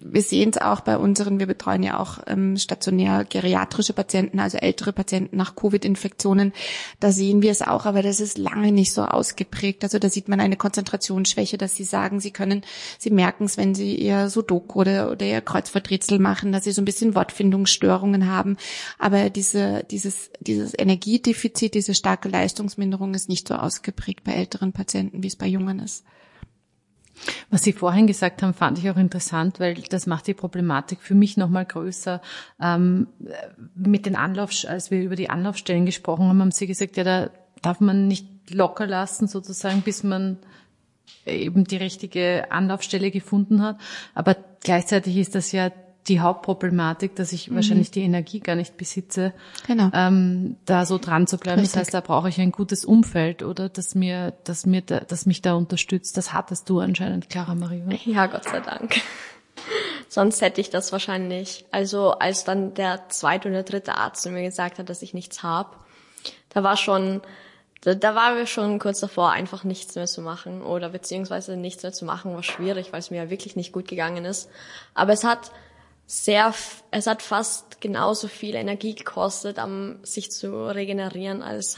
wir sehen es auch bei unseren, wir betreuen ja auch ähm, stationär geriatrische Patienten, also ältere Patienten nach Covid-Infektionen. Da sehen wir es auch, aber das ist lange nicht so ausgeprägt. Also da sieht man eine Konzentrationsschwäche, dass sie sagen, sie können, sie merken es, wenn sie ihr Sudoku oder, oder ihr Kreuzworträtsel machen, dass sie so ein bisschen Wortfindungsstörungen haben. Aber diese, dieses, dieses Energiedefizit, diese starke Leistungsminderung ist nicht so ausgeprägt bei älteren Patienten, wie es bei Jungen ist. Was Sie vorhin gesagt haben, fand ich auch interessant, weil das macht die Problematik für mich nochmal größer. Ähm, mit den Anlauf, als wir über die Anlaufstellen gesprochen haben, haben Sie gesagt, ja, da darf man nicht locker lassen, sozusagen, bis man eben die richtige Anlaufstelle gefunden hat. Aber gleichzeitig ist das ja die Hauptproblematik, dass ich wahrscheinlich die Energie gar nicht besitze, Genau. ähm, da so dran zu bleiben. Richtig. Das heißt, da brauche ich ein gutes Umfeld oder das mir, das mir, da, das mich da unterstützt. Das hattest du anscheinend, Clara Marie. oder? Ja, Gott sei Dank. Sonst hätte ich das wahrscheinlich. Also als dann der zweite oder dritte Arzt mir gesagt hat, dass ich nichts hab, da war schon, da, da waren wir schon kurz davor, einfach nichts mehr zu machen oder beziehungsweise nichts mehr zu machen war schwierig, weil es mir ja wirklich nicht gut gegangen ist. Aber es hat sehr, es hat fast genauso viel Energie gekostet, um sich zu regenerieren, als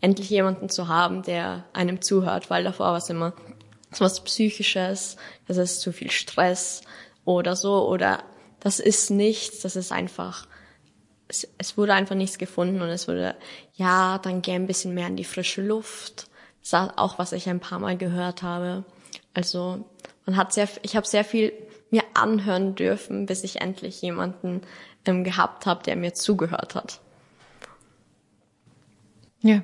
endlich jemanden zu haben, der einem zuhört, weil davor war es immer so was Psychisches, das ist zu viel Stress oder so, oder das ist nichts, das ist einfach, es, es wurde einfach nichts gefunden und es wurde, ja, dann geh ein bisschen mehr in die frische Luft. Das ist auch, was ich ein paar Mal gehört habe. Also, man hat sehr, ich habe sehr viel mir anhören dürfen, bis ich endlich jemanden ähm, gehabt habe, der mir zugehört hat. Ja.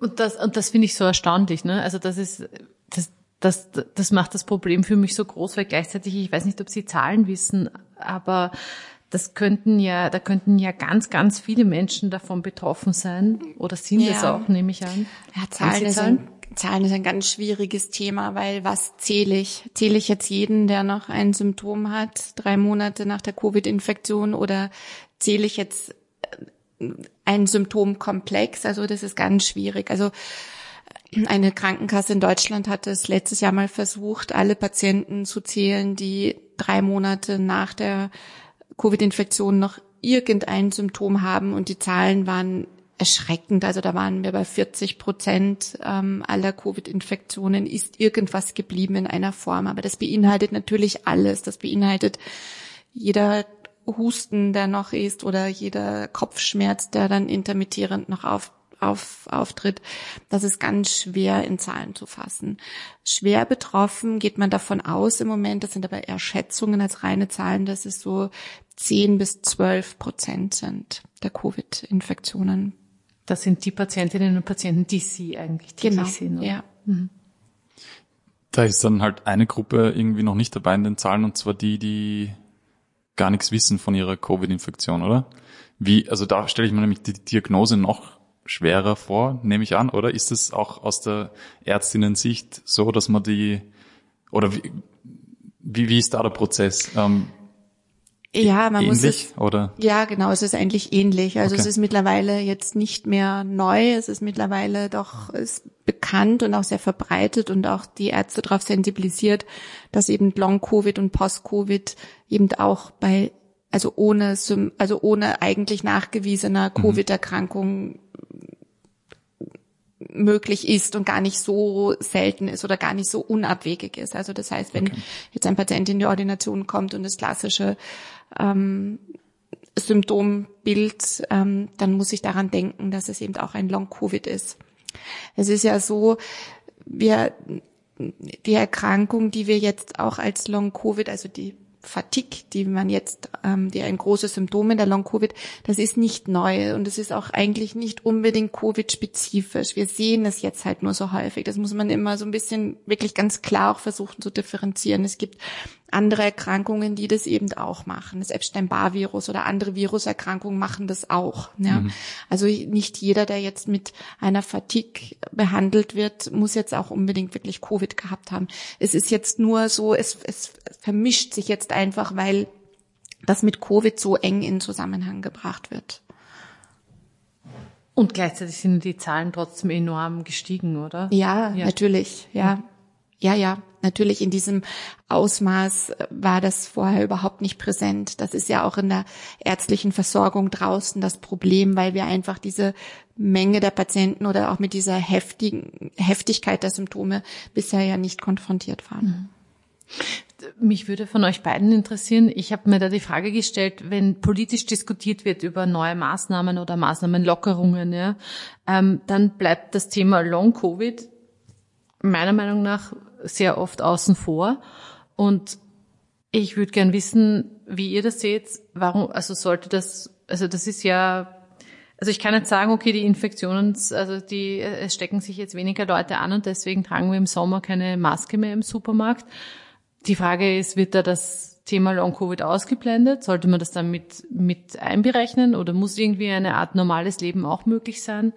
Und das, und das finde ich so erstaunlich, ne? Also das ist, das, das, das macht das Problem für mich so groß, weil gleichzeitig, ich weiß nicht, ob Sie Zahlen wissen, aber das könnten ja, da könnten ja ganz, ganz viele Menschen davon betroffen sein oder sind es Ja. auch, nehme ich an. Ja, Zahlen ein, Zahlen ist ein ganz schwieriges Thema, weil was zähle ich? Zähle ich jetzt jeden, der noch ein Symptom hat, drei Monate nach der Covid-Infektion oder zähle ich jetzt äh, ein Symptomkomplex? Also das ist ganz schwierig. Also eine Krankenkasse in Deutschland hat es letztes Jahr mal versucht, alle Patienten zu zählen, die drei Monate nach der Covid-Infektion noch irgendein Symptom haben und die Zahlen waren erschreckend. Also da waren wir bei 40 Prozent ähm, aller Covid-Infektionen ist irgendwas geblieben in einer Form. Aber das beinhaltet natürlich alles. Das beinhaltet jeder Husten, der noch ist oder jeder Kopfschmerz, der dann intermittierend noch auf, auf, auftritt. Das ist ganz schwer in Zahlen zu fassen. Schwer betroffen geht man davon aus im Moment, das sind aber eher Schätzungen als reine Zahlen, dass es so 10 bis 12 Prozent sind der Covid-Infektionen. Das sind die Patientinnen und Patienten, die Sie eigentlich täglich Genau, sehen. Oder? ja. Da ist dann halt eine Gruppe irgendwie noch nicht dabei in den Zahlen und zwar die, die gar nichts wissen von ihrer Covid-Infektion, oder? Wie, also da stelle ich mir nämlich die Diagnose noch schwerer vor, nehme ich an, oder? Ist es auch aus der Ärztinnen-Sicht so, dass man die, oder wie, wie, wie ist da der Prozess? Ähm, Ja, man muss ähnlich, es, oder? Ja, genau, es ist eigentlich ähnlich. Also Okay. es ist mittlerweile jetzt nicht mehr neu, es ist mittlerweile doch ist bekannt und auch sehr verbreitet und auch die Ärzte darauf sensibilisiert, dass eben Long-Covid und Post-Covid eben auch bei, also ohne, also ohne eigentlich nachgewiesener Covid-Erkrankung möglich ist und gar nicht so selten ist oder gar nicht so unabwegig ist. Also das heißt, wenn jetzt ein Patient in die Ordination kommt und das klassische ähm, Symptombild, ähm, dann muss ich daran denken, dass es eben auch ein Long-Covid ist. Es ist ja so, wir, die Erkrankung, die wir jetzt auch als Long-Covid, also die Fatigue, die man jetzt, ähm, die ein großes Symptom in der Long-Covid, das ist nicht neu und es ist auch eigentlich nicht unbedingt Covid-spezifisch. Wir sehen es jetzt halt nur so häufig. Das muss man immer so ein bisschen wirklich ganz klar auch versuchen zu differenzieren. Es gibt andere Erkrankungen, die das eben auch machen. Das Epstein-Barr-Virus oder andere Viruserkrankungen machen das auch. Ja. Mhm. Also nicht jeder, der jetzt mit einer Fatigue behandelt wird, muss jetzt auch unbedingt wirklich Covid gehabt haben. Es ist jetzt nur so, es, es vermischt sich jetzt einfach, weil das mit Covid so eng in Zusammenhang gebracht wird. Und gleichzeitig sind die Zahlen trotzdem enorm gestiegen, oder? Ja, ja. natürlich, ja. Ja, ja, natürlich in diesem Ausmaß war das vorher überhaupt nicht präsent. Das ist ja auch in der ärztlichen Versorgung draußen das Problem, weil wir einfach diese Menge der Patienten oder auch mit dieser heftigen Heftigkeit der Symptome bisher ja nicht konfrontiert waren. Mhm. Mich würde von euch beiden interessieren, ich habe mir da die Frage gestellt, wenn politisch diskutiert wird über neue Maßnahmen oder Maßnahmenlockerungen, ja, ähm, dann bleibt das Thema Long-Covid meiner Meinung nach sehr oft außen vor. Und ich würde gern wissen, wie ihr das seht. Warum, also sollte das, also das ist ja, also ich kann nicht sagen, okay, die Infektionen, also die, es stecken sich jetzt weniger Leute an und deswegen tragen wir im Sommer keine Maske mehr im Supermarkt. Die Frage ist, wird da das Thema Long-Covid ausgeblendet? Sollte man das dann mit, mit einberechnen oder muss irgendwie eine Art normales Leben auch möglich sein?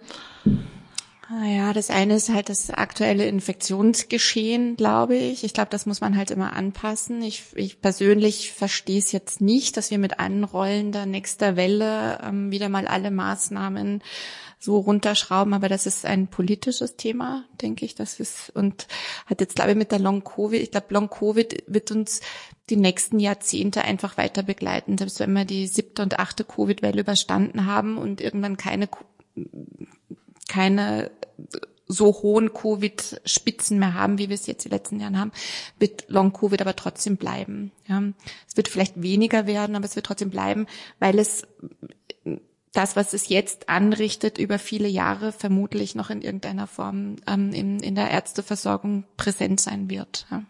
Ja, das eine ist halt das aktuelle Infektionsgeschehen, glaube ich. Ich glaube, das muss man halt immer anpassen. Ich, ich persönlich verstehe es jetzt nicht, dass wir mit anrollender nächster Welle ähm, wieder mal alle Maßnahmen so runterschrauben, aber das ist ein politisches Thema, denke ich. Das ist und hat jetzt glaube ich mit der Long Covid, ich glaube Long Covid wird uns die nächsten Jahrzehnte einfach weiter begleiten, selbst wenn wir die siebte und achte Covid-Welle überstanden haben und irgendwann keine keine so hohen Covid-Spitzen mehr haben, wie wir es jetzt die letzten Jahren haben, wird Long-Covid aber trotzdem bleiben. Ja. Es wird vielleicht weniger werden, aber es wird trotzdem bleiben, weil es das, was es jetzt anrichtet, über viele Jahre vermutlich noch in irgendeiner Form ähm, in, in der Ärzteversorgung präsent sein wird. Ja.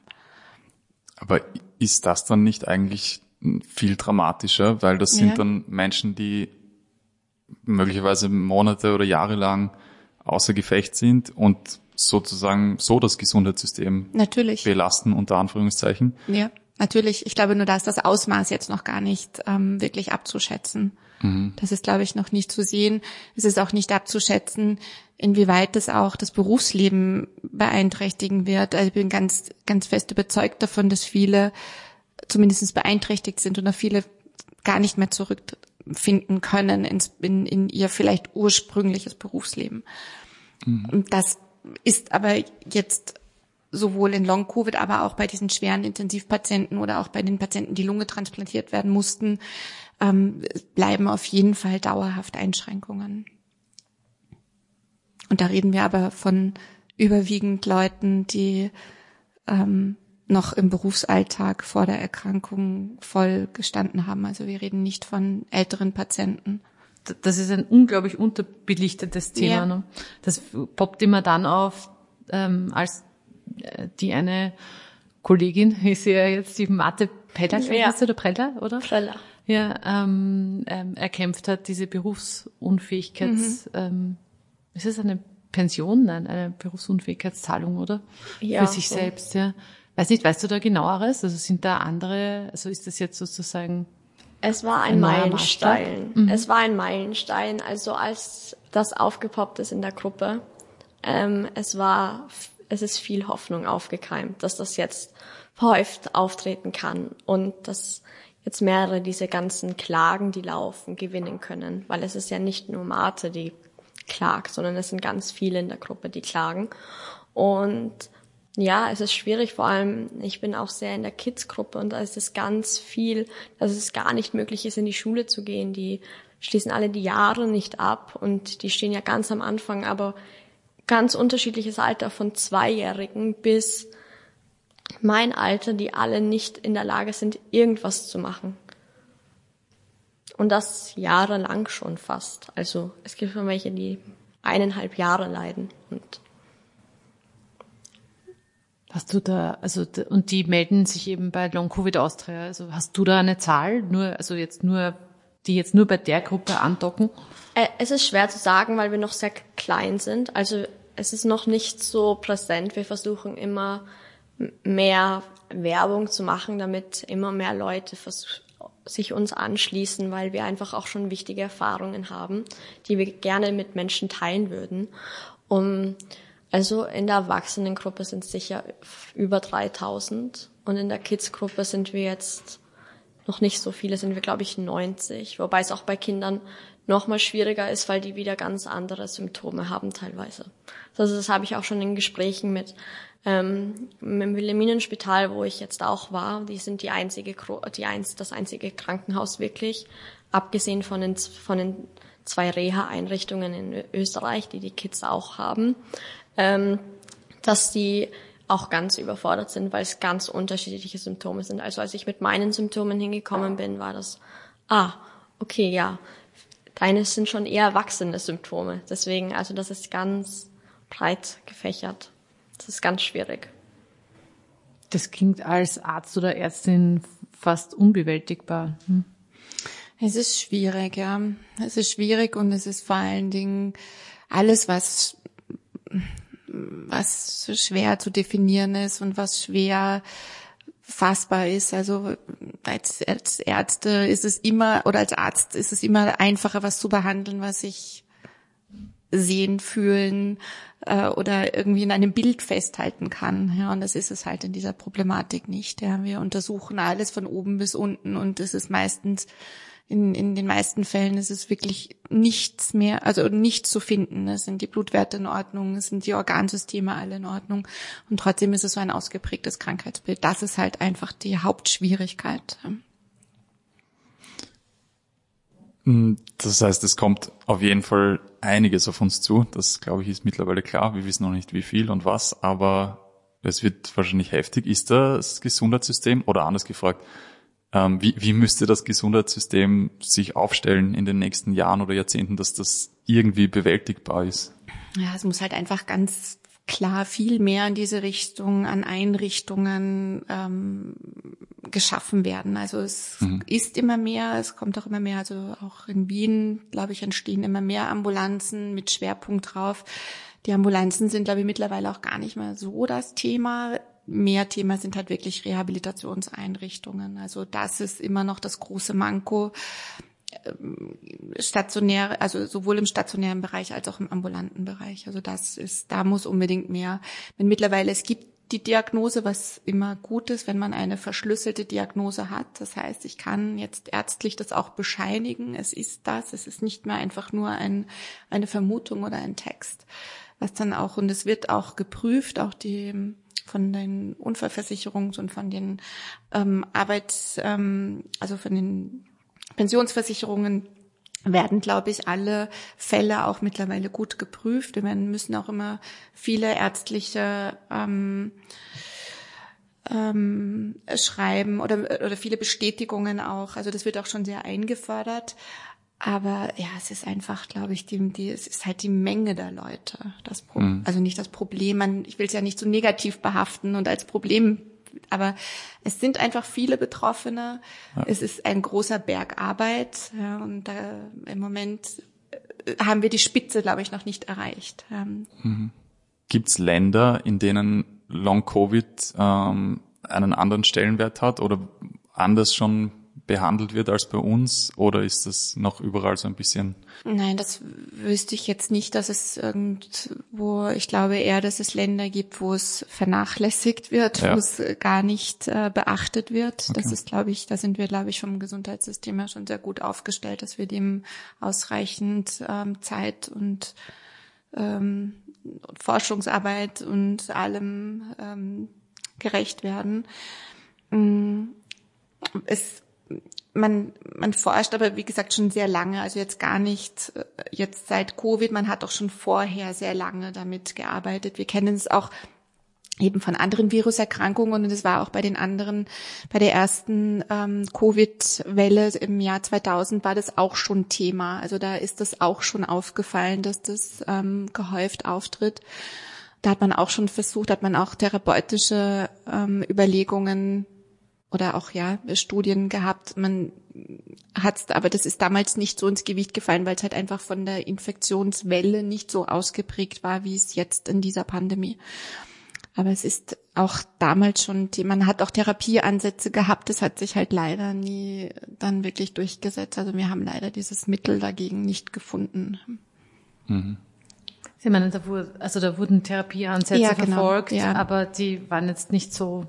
Aber ist das dann nicht eigentlich viel dramatischer, weil das sind ja. dann Menschen, die möglicherweise Monate oder Jahre lang außer Gefecht sind und sozusagen so das Gesundheitssystem natürlich. belasten, unter Anführungszeichen. Ja, natürlich. Ich glaube nur, da ist das Ausmaß jetzt noch gar nicht ähm, wirklich abzuschätzen. Mhm. Das ist, glaube ich, noch nicht zu sehen. Es ist auch nicht abzuschätzen, inwieweit es auch das Berufsleben beeinträchtigen wird. Also ich bin ganz, ganz fest überzeugt davon, dass viele zumindest beeinträchtigt sind und auch viele gar nicht mehr zurück finden können ins, in, in ihr vielleicht ursprüngliches Berufsleben. Mhm. Das ist aber jetzt sowohl in Long-Covid, aber auch bei diesen schweren Intensivpatienten oder auch bei den Patienten, die Lunge transplantiert werden mussten, ähm, bleiben auf jeden Fall dauerhaft Einschränkungen. Und da reden wir aber von überwiegend Leuten, die ähm, noch im Berufsalltag vor der Erkrankung voll gestanden haben. Also wir reden nicht von älteren Patienten. Das ist ein unglaublich unterbelichtetes Thema. Ja. Ne? Das poppt immer dann auf, ähm, als äh, die eine Kollegin, ich sehe ja jetzt die Mathe Peller, ja. oder Preller, oder? Preller. Ja, ähm, ähm, erkämpft hat, diese Berufsunfähigkeits, mhm. ähm, ist es eine Pension? Nein, eine Berufsunfähigkeitszahlung, oder? Ja, Für sich so. selbst, ja. Weiß nicht, weißt du da genaueres? Also sind da andere, also ist das jetzt sozusagen es war ein, ein Meilenstein. Mhm. Es war ein Meilenstein. Also als das aufgepoppt ist in der Gruppe, ähm, es war, es ist viel Hoffnung aufgekeimt, dass das jetzt verhäuft auftreten kann und dass jetzt mehrere diese ganzen Klagen, die laufen, gewinnen können, weil es ist ja nicht nur Marte, die klagt, sondern es sind ganz viele in der Gruppe, die klagen und ja, es ist schwierig, vor allem, ich bin auch sehr in der Kids-Gruppe und da ist es ganz viel, dass es gar nicht möglich ist, in die Schule zu gehen. Die schließen alle die Jahre nicht ab und die stehen ja ganz am Anfang, aber ganz unterschiedliches Alter von Zweijährigen bis mein Alter, die alle nicht in der Lage sind, irgendwas zu machen. Und das jahrelang schon fast. Also es gibt schon welche, die eineinhalb Jahre leiden und Hast du da, also und die melden sich eben bei Long Covid Austria. Also hast du da eine Zahl? Nur, also jetzt nur, die jetzt nur bei der Gruppe andocken? Äh, es ist schwer zu sagen, weil wir noch sehr klein sind. Also es ist noch nicht so präsent. Wir versuchen immer mehr Werbung zu machen, damit immer mehr Leute sich uns anschließen, weil wir einfach auch schon wichtige Erfahrungen haben, die wir gerne mit Menschen teilen würden. Um, also in der Erwachsenengruppe sind sicher über 3000 und in der Kids-Gruppe sind wir jetzt noch nicht so viele, sind wir glaube ich 90, wobei es auch bei Kindern noch mal schwieriger ist, weil die wieder ganz andere Symptome haben teilweise. Also das habe ich auch schon in Gesprächen mit ähm, im Wilhelminenspital, wo ich jetzt auch war, die sind die einzige, die eins, das einzige Krankenhaus wirklich, abgesehen von den, von den zwei Reha-Einrichtungen in Österreich, die die Kids auch haben, ähm, dass die auch ganz überfordert sind, weil es ganz unterschiedliche Symptome sind. Also als ich mit meinen Symptomen hingekommen bin, war das, ah, okay, ja, deine sind schon eher erwachsene Symptome. Deswegen, also das ist ganz breit gefächert. Das ist ganz schwierig. Das klingt als Arzt oder Ärztin fast unbewältigbar. Hm? Es ist schwierig, ja. Es ist schwierig und es ist vor allen Dingen alles, was, was schwer zu definieren ist und was schwer fassbar ist. Also als, als Ärzte ist es immer, oder als Arzt ist es immer einfacher, was zu behandeln, was ich sehen, fühlen äh, oder irgendwie in einem Bild festhalten kann. Ja, und das ist es halt in dieser Problematik nicht. Ja, wir untersuchen alles von oben bis unten und es ist meistens in, in den meisten Fällen ist es wirklich nichts mehr, also nichts zu finden. Es sind die Blutwerte in Ordnung, es sind die Organsysteme alle in Ordnung. Und trotzdem ist es so ein ausgeprägtes Krankheitsbild. Das ist halt einfach die Hauptschwierigkeit. Hm, das heißt, es kommt auf jeden Fall einiges auf uns zu. Das, glaube ich, ist mittlerweile klar. Wir wissen noch nicht, wie viel und was, aber es wird wahrscheinlich heftig. Ist das Gesundheitssystem oder anders gefragt, wie, wie müsste das Gesundheitssystem sich aufstellen in den nächsten Jahren oder Jahrzehnten, dass das irgendwie bewältigbar ist? Ja, es muss halt einfach ganz klar viel mehr in diese Richtung an Einrichtungen ähm, geschaffen werden. Also es mhm. ist immer mehr, es kommt auch immer mehr, also auch in Wien, glaube ich, entstehen immer mehr Ambulanzen mit Schwerpunkt drauf. Die Ambulanzen sind, glaube ich, mittlerweile auch gar nicht mehr so das Thema. Mehr Thema sind halt wirklich Rehabilitationseinrichtungen. Also das ist immer noch das große Manko ähm, stationär, also sowohl im stationären Bereich als auch im ambulanten Bereich. Also das ist, da muss unbedingt mehr. Wenn mittlerweile es gibt die Diagnose, was immer gut ist, wenn man eine verschlüsselte Diagnose hat. Das heißt, ich kann jetzt ärztlich das auch bescheinigen. Es ist das. Es ist nicht mehr einfach nur ein, eine Vermutung oder ein Text. Was dann auch, und es wird auch geprüft, auch die von den Unfallversicherungs- und von den ähm, Arbeits-, ähm, also von den Pensionsversicherungen werden, glaube ich, alle Fälle auch mittlerweile gut geprüft. Wir müssen auch immer viele ärztliche ähm, ähm, schreiben oder, oder viele Bestätigungen auch. Also das wird auch schon sehr eingefordert. Aber ja, es ist einfach, glaube ich, die, die, es ist halt die Menge der Leute. Das Pro mhm. Also nicht das Problem, man, ich will es ja nicht so negativ behaften und als Problem aber es sind einfach viele Betroffene. Ja. Es ist ein großer Berg Arbeit ja, und da, im Moment äh, haben wir die Spitze, glaube ich, noch nicht erreicht. Mhm. Gibt es Länder, in denen Long Covid ähm, einen anderen Stellenwert hat oder anders schon behandelt wird als bei uns oder ist das noch überall so ein bisschen? Nein, das wüsste ich jetzt nicht, dass es irgendwo, ich glaube eher, dass es Länder gibt, wo es vernachlässigt wird, ja. wo es gar nicht äh, beachtet wird. Okay. Das ist, glaube ich, da sind wir, glaube ich, vom Gesundheitssystem ja schon sehr gut aufgestellt, dass wir dem ausreichend ähm, Zeit und ähm, Forschungsarbeit und allem ähm, gerecht werden. Mm, es man, man forscht aber, wie gesagt, schon sehr lange, also jetzt gar nicht äh, jetzt seit Covid, man hat auch schon vorher sehr lange damit gearbeitet. Wir kennen es auch eben von anderen Viruserkrankungen und es war auch bei den anderen, bei der ersten ähm, Covid-Welle im Jahr 2000 war das auch schon Thema. Also da ist das auch schon aufgefallen, dass das ähm, gehäuft auftritt. da hat man auch schon versucht, hat man auch therapeutische ähm, Überlegungen oder auch ja Studien gehabt. Man hat aber das ist damals nicht so ins Gewicht gefallen, weil es halt einfach von der Infektionswelle nicht so ausgeprägt war, wie es jetzt in dieser Pandemie. Aber es ist auch damals schon, man hat auch Therapieansätze gehabt, das hat sich halt leider nie dann wirklich durchgesetzt. Also wir haben leider dieses Mittel dagegen nicht gefunden. Mhm. Sie meinen, da wurde, also da wurden Therapieansätze ja, genau, verfolgt, ja. aber die waren jetzt nicht so.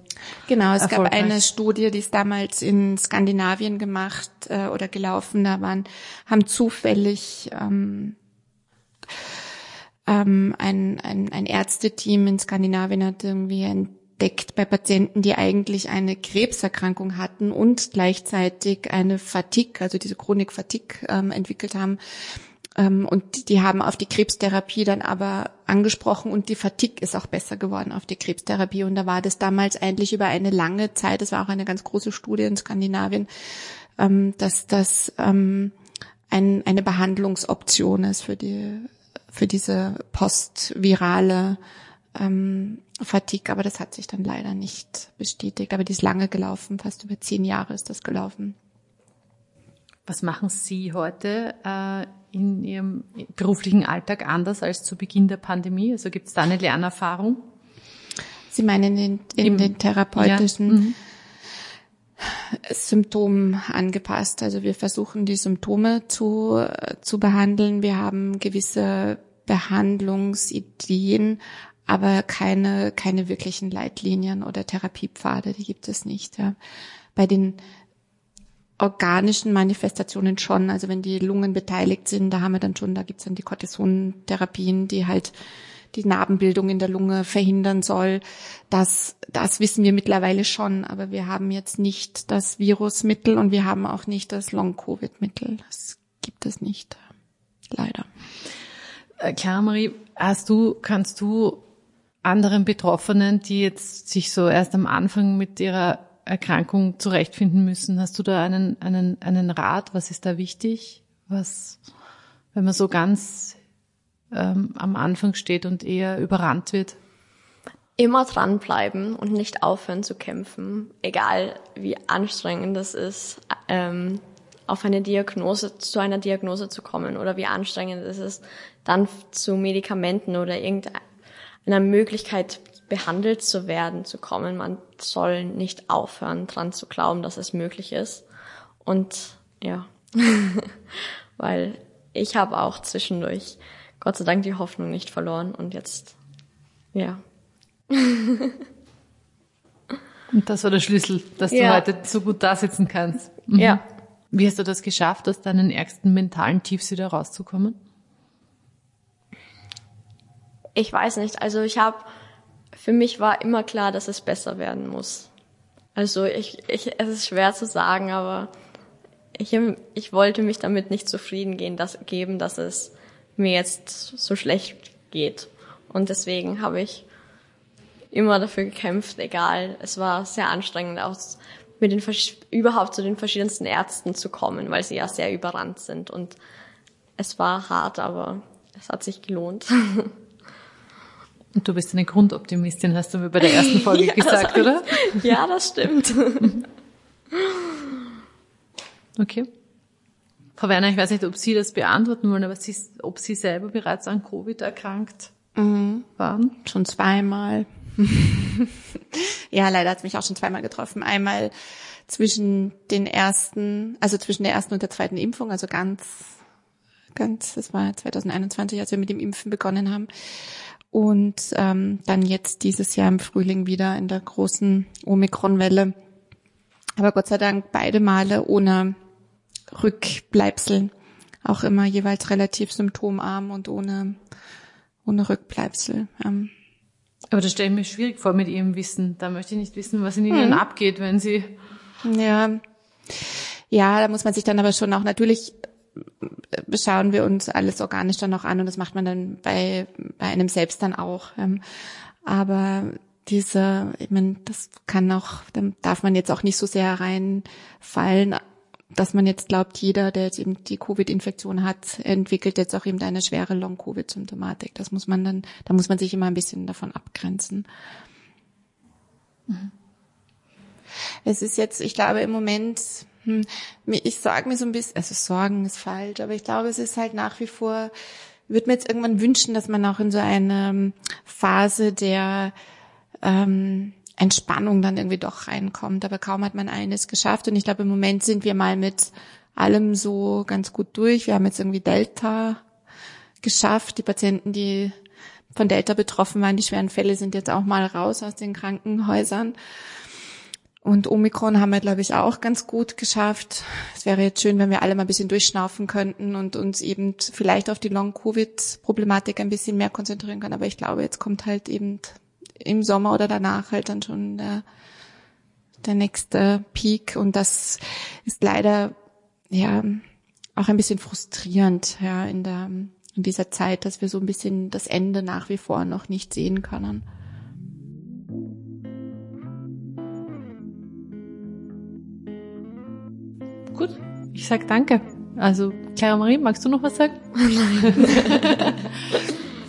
Genau, es gab eine Studie, die ist damals in Skandinavien gemacht äh, oder gelaufen. Da waren, haben zufällig ähm, ähm, ein, ein, ein Ärzteteam in Skandinavien hat irgendwie entdeckt bei Patienten, die eigentlich eine Krebserkrankung hatten und gleichzeitig eine Fatigue, also diese Chronik-Fatigue ähm, entwickelt haben, und die haben auf die Krebstherapie dann aber angesprochen und die Fatigue ist auch besser geworden auf die Krebstherapie. Und da war das damals eigentlich über eine lange Zeit, das war auch eine ganz große Studie in Skandinavien, ähm, dass das ähm, ein, eine Behandlungsoption ist für die für diese postvirale ähm, Fatigue, aber das hat sich dann leider nicht bestätigt. Aber die ist lange gelaufen, fast über zehn Jahre ist das gelaufen. Was machen Sie heute äh, in Ihrem beruflichen Alltag anders als zu Beginn der Pandemie? Also gibt es da eine Lernerfahrung? Sie meinen in, in Im, den therapeutischen ja. mhm. Symptomen angepasst. Also wir versuchen die Symptome zu, zu behandeln. Wir haben gewisse Behandlungsideen, aber keine, keine wirklichen Leitlinien oder Therapiepfade, die gibt es nicht. Ja. Bei den organischen Manifestationen schon. Also wenn die Lungen beteiligt sind, da haben wir dann schon, da gibt's dann die Cortisontherapien, die halt die Narbenbildung in der Lunge verhindern soll. Das, das wissen wir mittlerweile schon, aber wir haben jetzt nicht das Virusmittel und wir haben auch nicht das Long-Covid-Mittel. Das gibt es nicht, leider. Äh, Clara Marie, hast du, kannst du anderen Betroffenen, die jetzt sich so erst am Anfang mit ihrer Erkrankung zurechtfinden müssen. Hast du da einen, einen, einen Rat? Was ist da wichtig? Was, wenn man so ganz ähm, am Anfang steht und eher überrannt wird? Immer dranbleiben und nicht aufhören zu kämpfen, egal wie anstrengend es ist, ähm, auf eine Diagnose, zu einer Diagnose zu kommen oder wie anstrengend es ist, dann zu Medikamenten oder irgendeiner Möglichkeit behandelt zu werden, zu kommen. Man soll nicht aufhören, dran zu glauben, dass es möglich ist. Und ja, weil ich habe auch zwischendurch Gott sei Dank die Hoffnung nicht verloren und jetzt, ja. und das war der Schlüssel, dass ja. du heute so gut da sitzen kannst. Mhm. Ja. Wie hast du das geschafft, aus deinen ärgsten mentalen Tiefs wieder rauszukommen? Ich weiß nicht. Also ich habe für mich war immer klar, dass es besser werden muss. Also ich, ich, es ist schwer zu sagen, aber ich, ich wollte mich damit nicht zufrieden gehen, dass, geben, dass es mir jetzt so schlecht geht. Und deswegen habe ich immer dafür gekämpft, egal. Es war sehr anstrengend, auch mit den, überhaupt zu den verschiedensten Ärzten zu kommen, weil sie ja sehr überrannt sind. Und es war hart, aber es hat sich gelohnt. Und du bist eine Grundoptimistin, hast du mir bei der ersten Folge ja, gesagt, oder? ja, das stimmt. okay. Frau Werner, ich weiß nicht, ob Sie das beantworten wollen, aber Sie, ob Sie selber bereits an Covid erkrankt mhm. waren? Schon zweimal. ja, leider hat es mich auch schon zweimal getroffen. Einmal zwischen den ersten, also zwischen der ersten und der zweiten Impfung, also ganz, ganz, das war 2021, als wir mit dem Impfen begonnen haben und ähm, dann jetzt dieses Jahr im Frühling wieder in der großen Omikron-Welle. Aber Gott sei Dank beide Male ohne Rückbleibsel. Auch immer jeweils relativ symptomarm und ohne, ohne Rückbleibsel. Ähm. Aber das stelle ich mir schwierig vor mit Ihrem Wissen. Da möchte ich nicht wissen, was in Ihnen hm. abgeht, wenn Sie. Ja. Ja, da muss man sich dann aber schon auch natürlich schauen wir uns alles organisch dann noch an und das macht man dann bei, bei einem selbst dann auch. Aber diese, ich meine, das kann auch, dann darf man jetzt auch nicht so sehr reinfallen, dass man jetzt glaubt, jeder, der jetzt eben die Covid-Infektion hat, entwickelt jetzt auch eben eine schwere Long-Covid-Symptomatik. Das muss man dann, da muss man sich immer ein bisschen davon abgrenzen. Mhm. Es ist jetzt, ich glaube im Moment, hm, ich sage mir so ein bisschen, also Sorgen ist falsch, aber ich glaube, es ist halt nach wie vor, würde mir jetzt irgendwann wünschen, dass man auch in so eine Phase der ähm, Entspannung dann irgendwie doch reinkommt. Aber kaum hat man eines geschafft. Und ich glaube, im Moment sind wir mal mit allem so ganz gut durch. Wir haben jetzt irgendwie Delta geschafft. Die Patienten, die von Delta betroffen waren, die schweren Fälle sind jetzt auch mal raus aus den Krankenhäusern. Und Omikron haben wir, glaube ich, auch ganz gut geschafft. Es wäre jetzt schön, wenn wir alle mal ein bisschen durchschnaufen könnten und uns eben vielleicht auf die Long-Covid-Problematik ein bisschen mehr konzentrieren können. Aber ich glaube, jetzt kommt halt eben im Sommer oder danach halt dann schon der, der nächste Peak. Und das ist leider, ja, auch ein bisschen frustrierend, ja, in der, in dieser Zeit, dass wir so ein bisschen das Ende nach wie vor noch nicht sehen können. Gut, ich sag danke. Also, Clara Marie, magst du noch was sagen?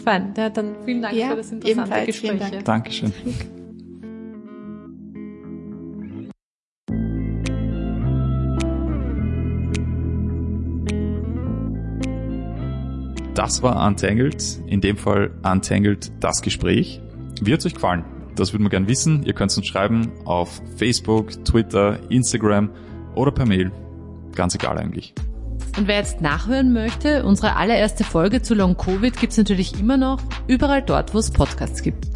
Fein, ja, dann vielen Dank ja, für das interessante Gespräch. Dank. Dankeschön. Das war Untangled, in dem Fall Untangled das Gespräch. Wie hat's euch gefallen? Das würden wir gerne wissen. Ihr könnt uns schreiben auf Facebook, Twitter, Instagram oder per Mail. Ganz egal eigentlich. Und wer jetzt nachhören möchte, unsere allererste Folge zu Long Covid gibt's natürlich immer noch überall dort, wo es Podcasts gibt.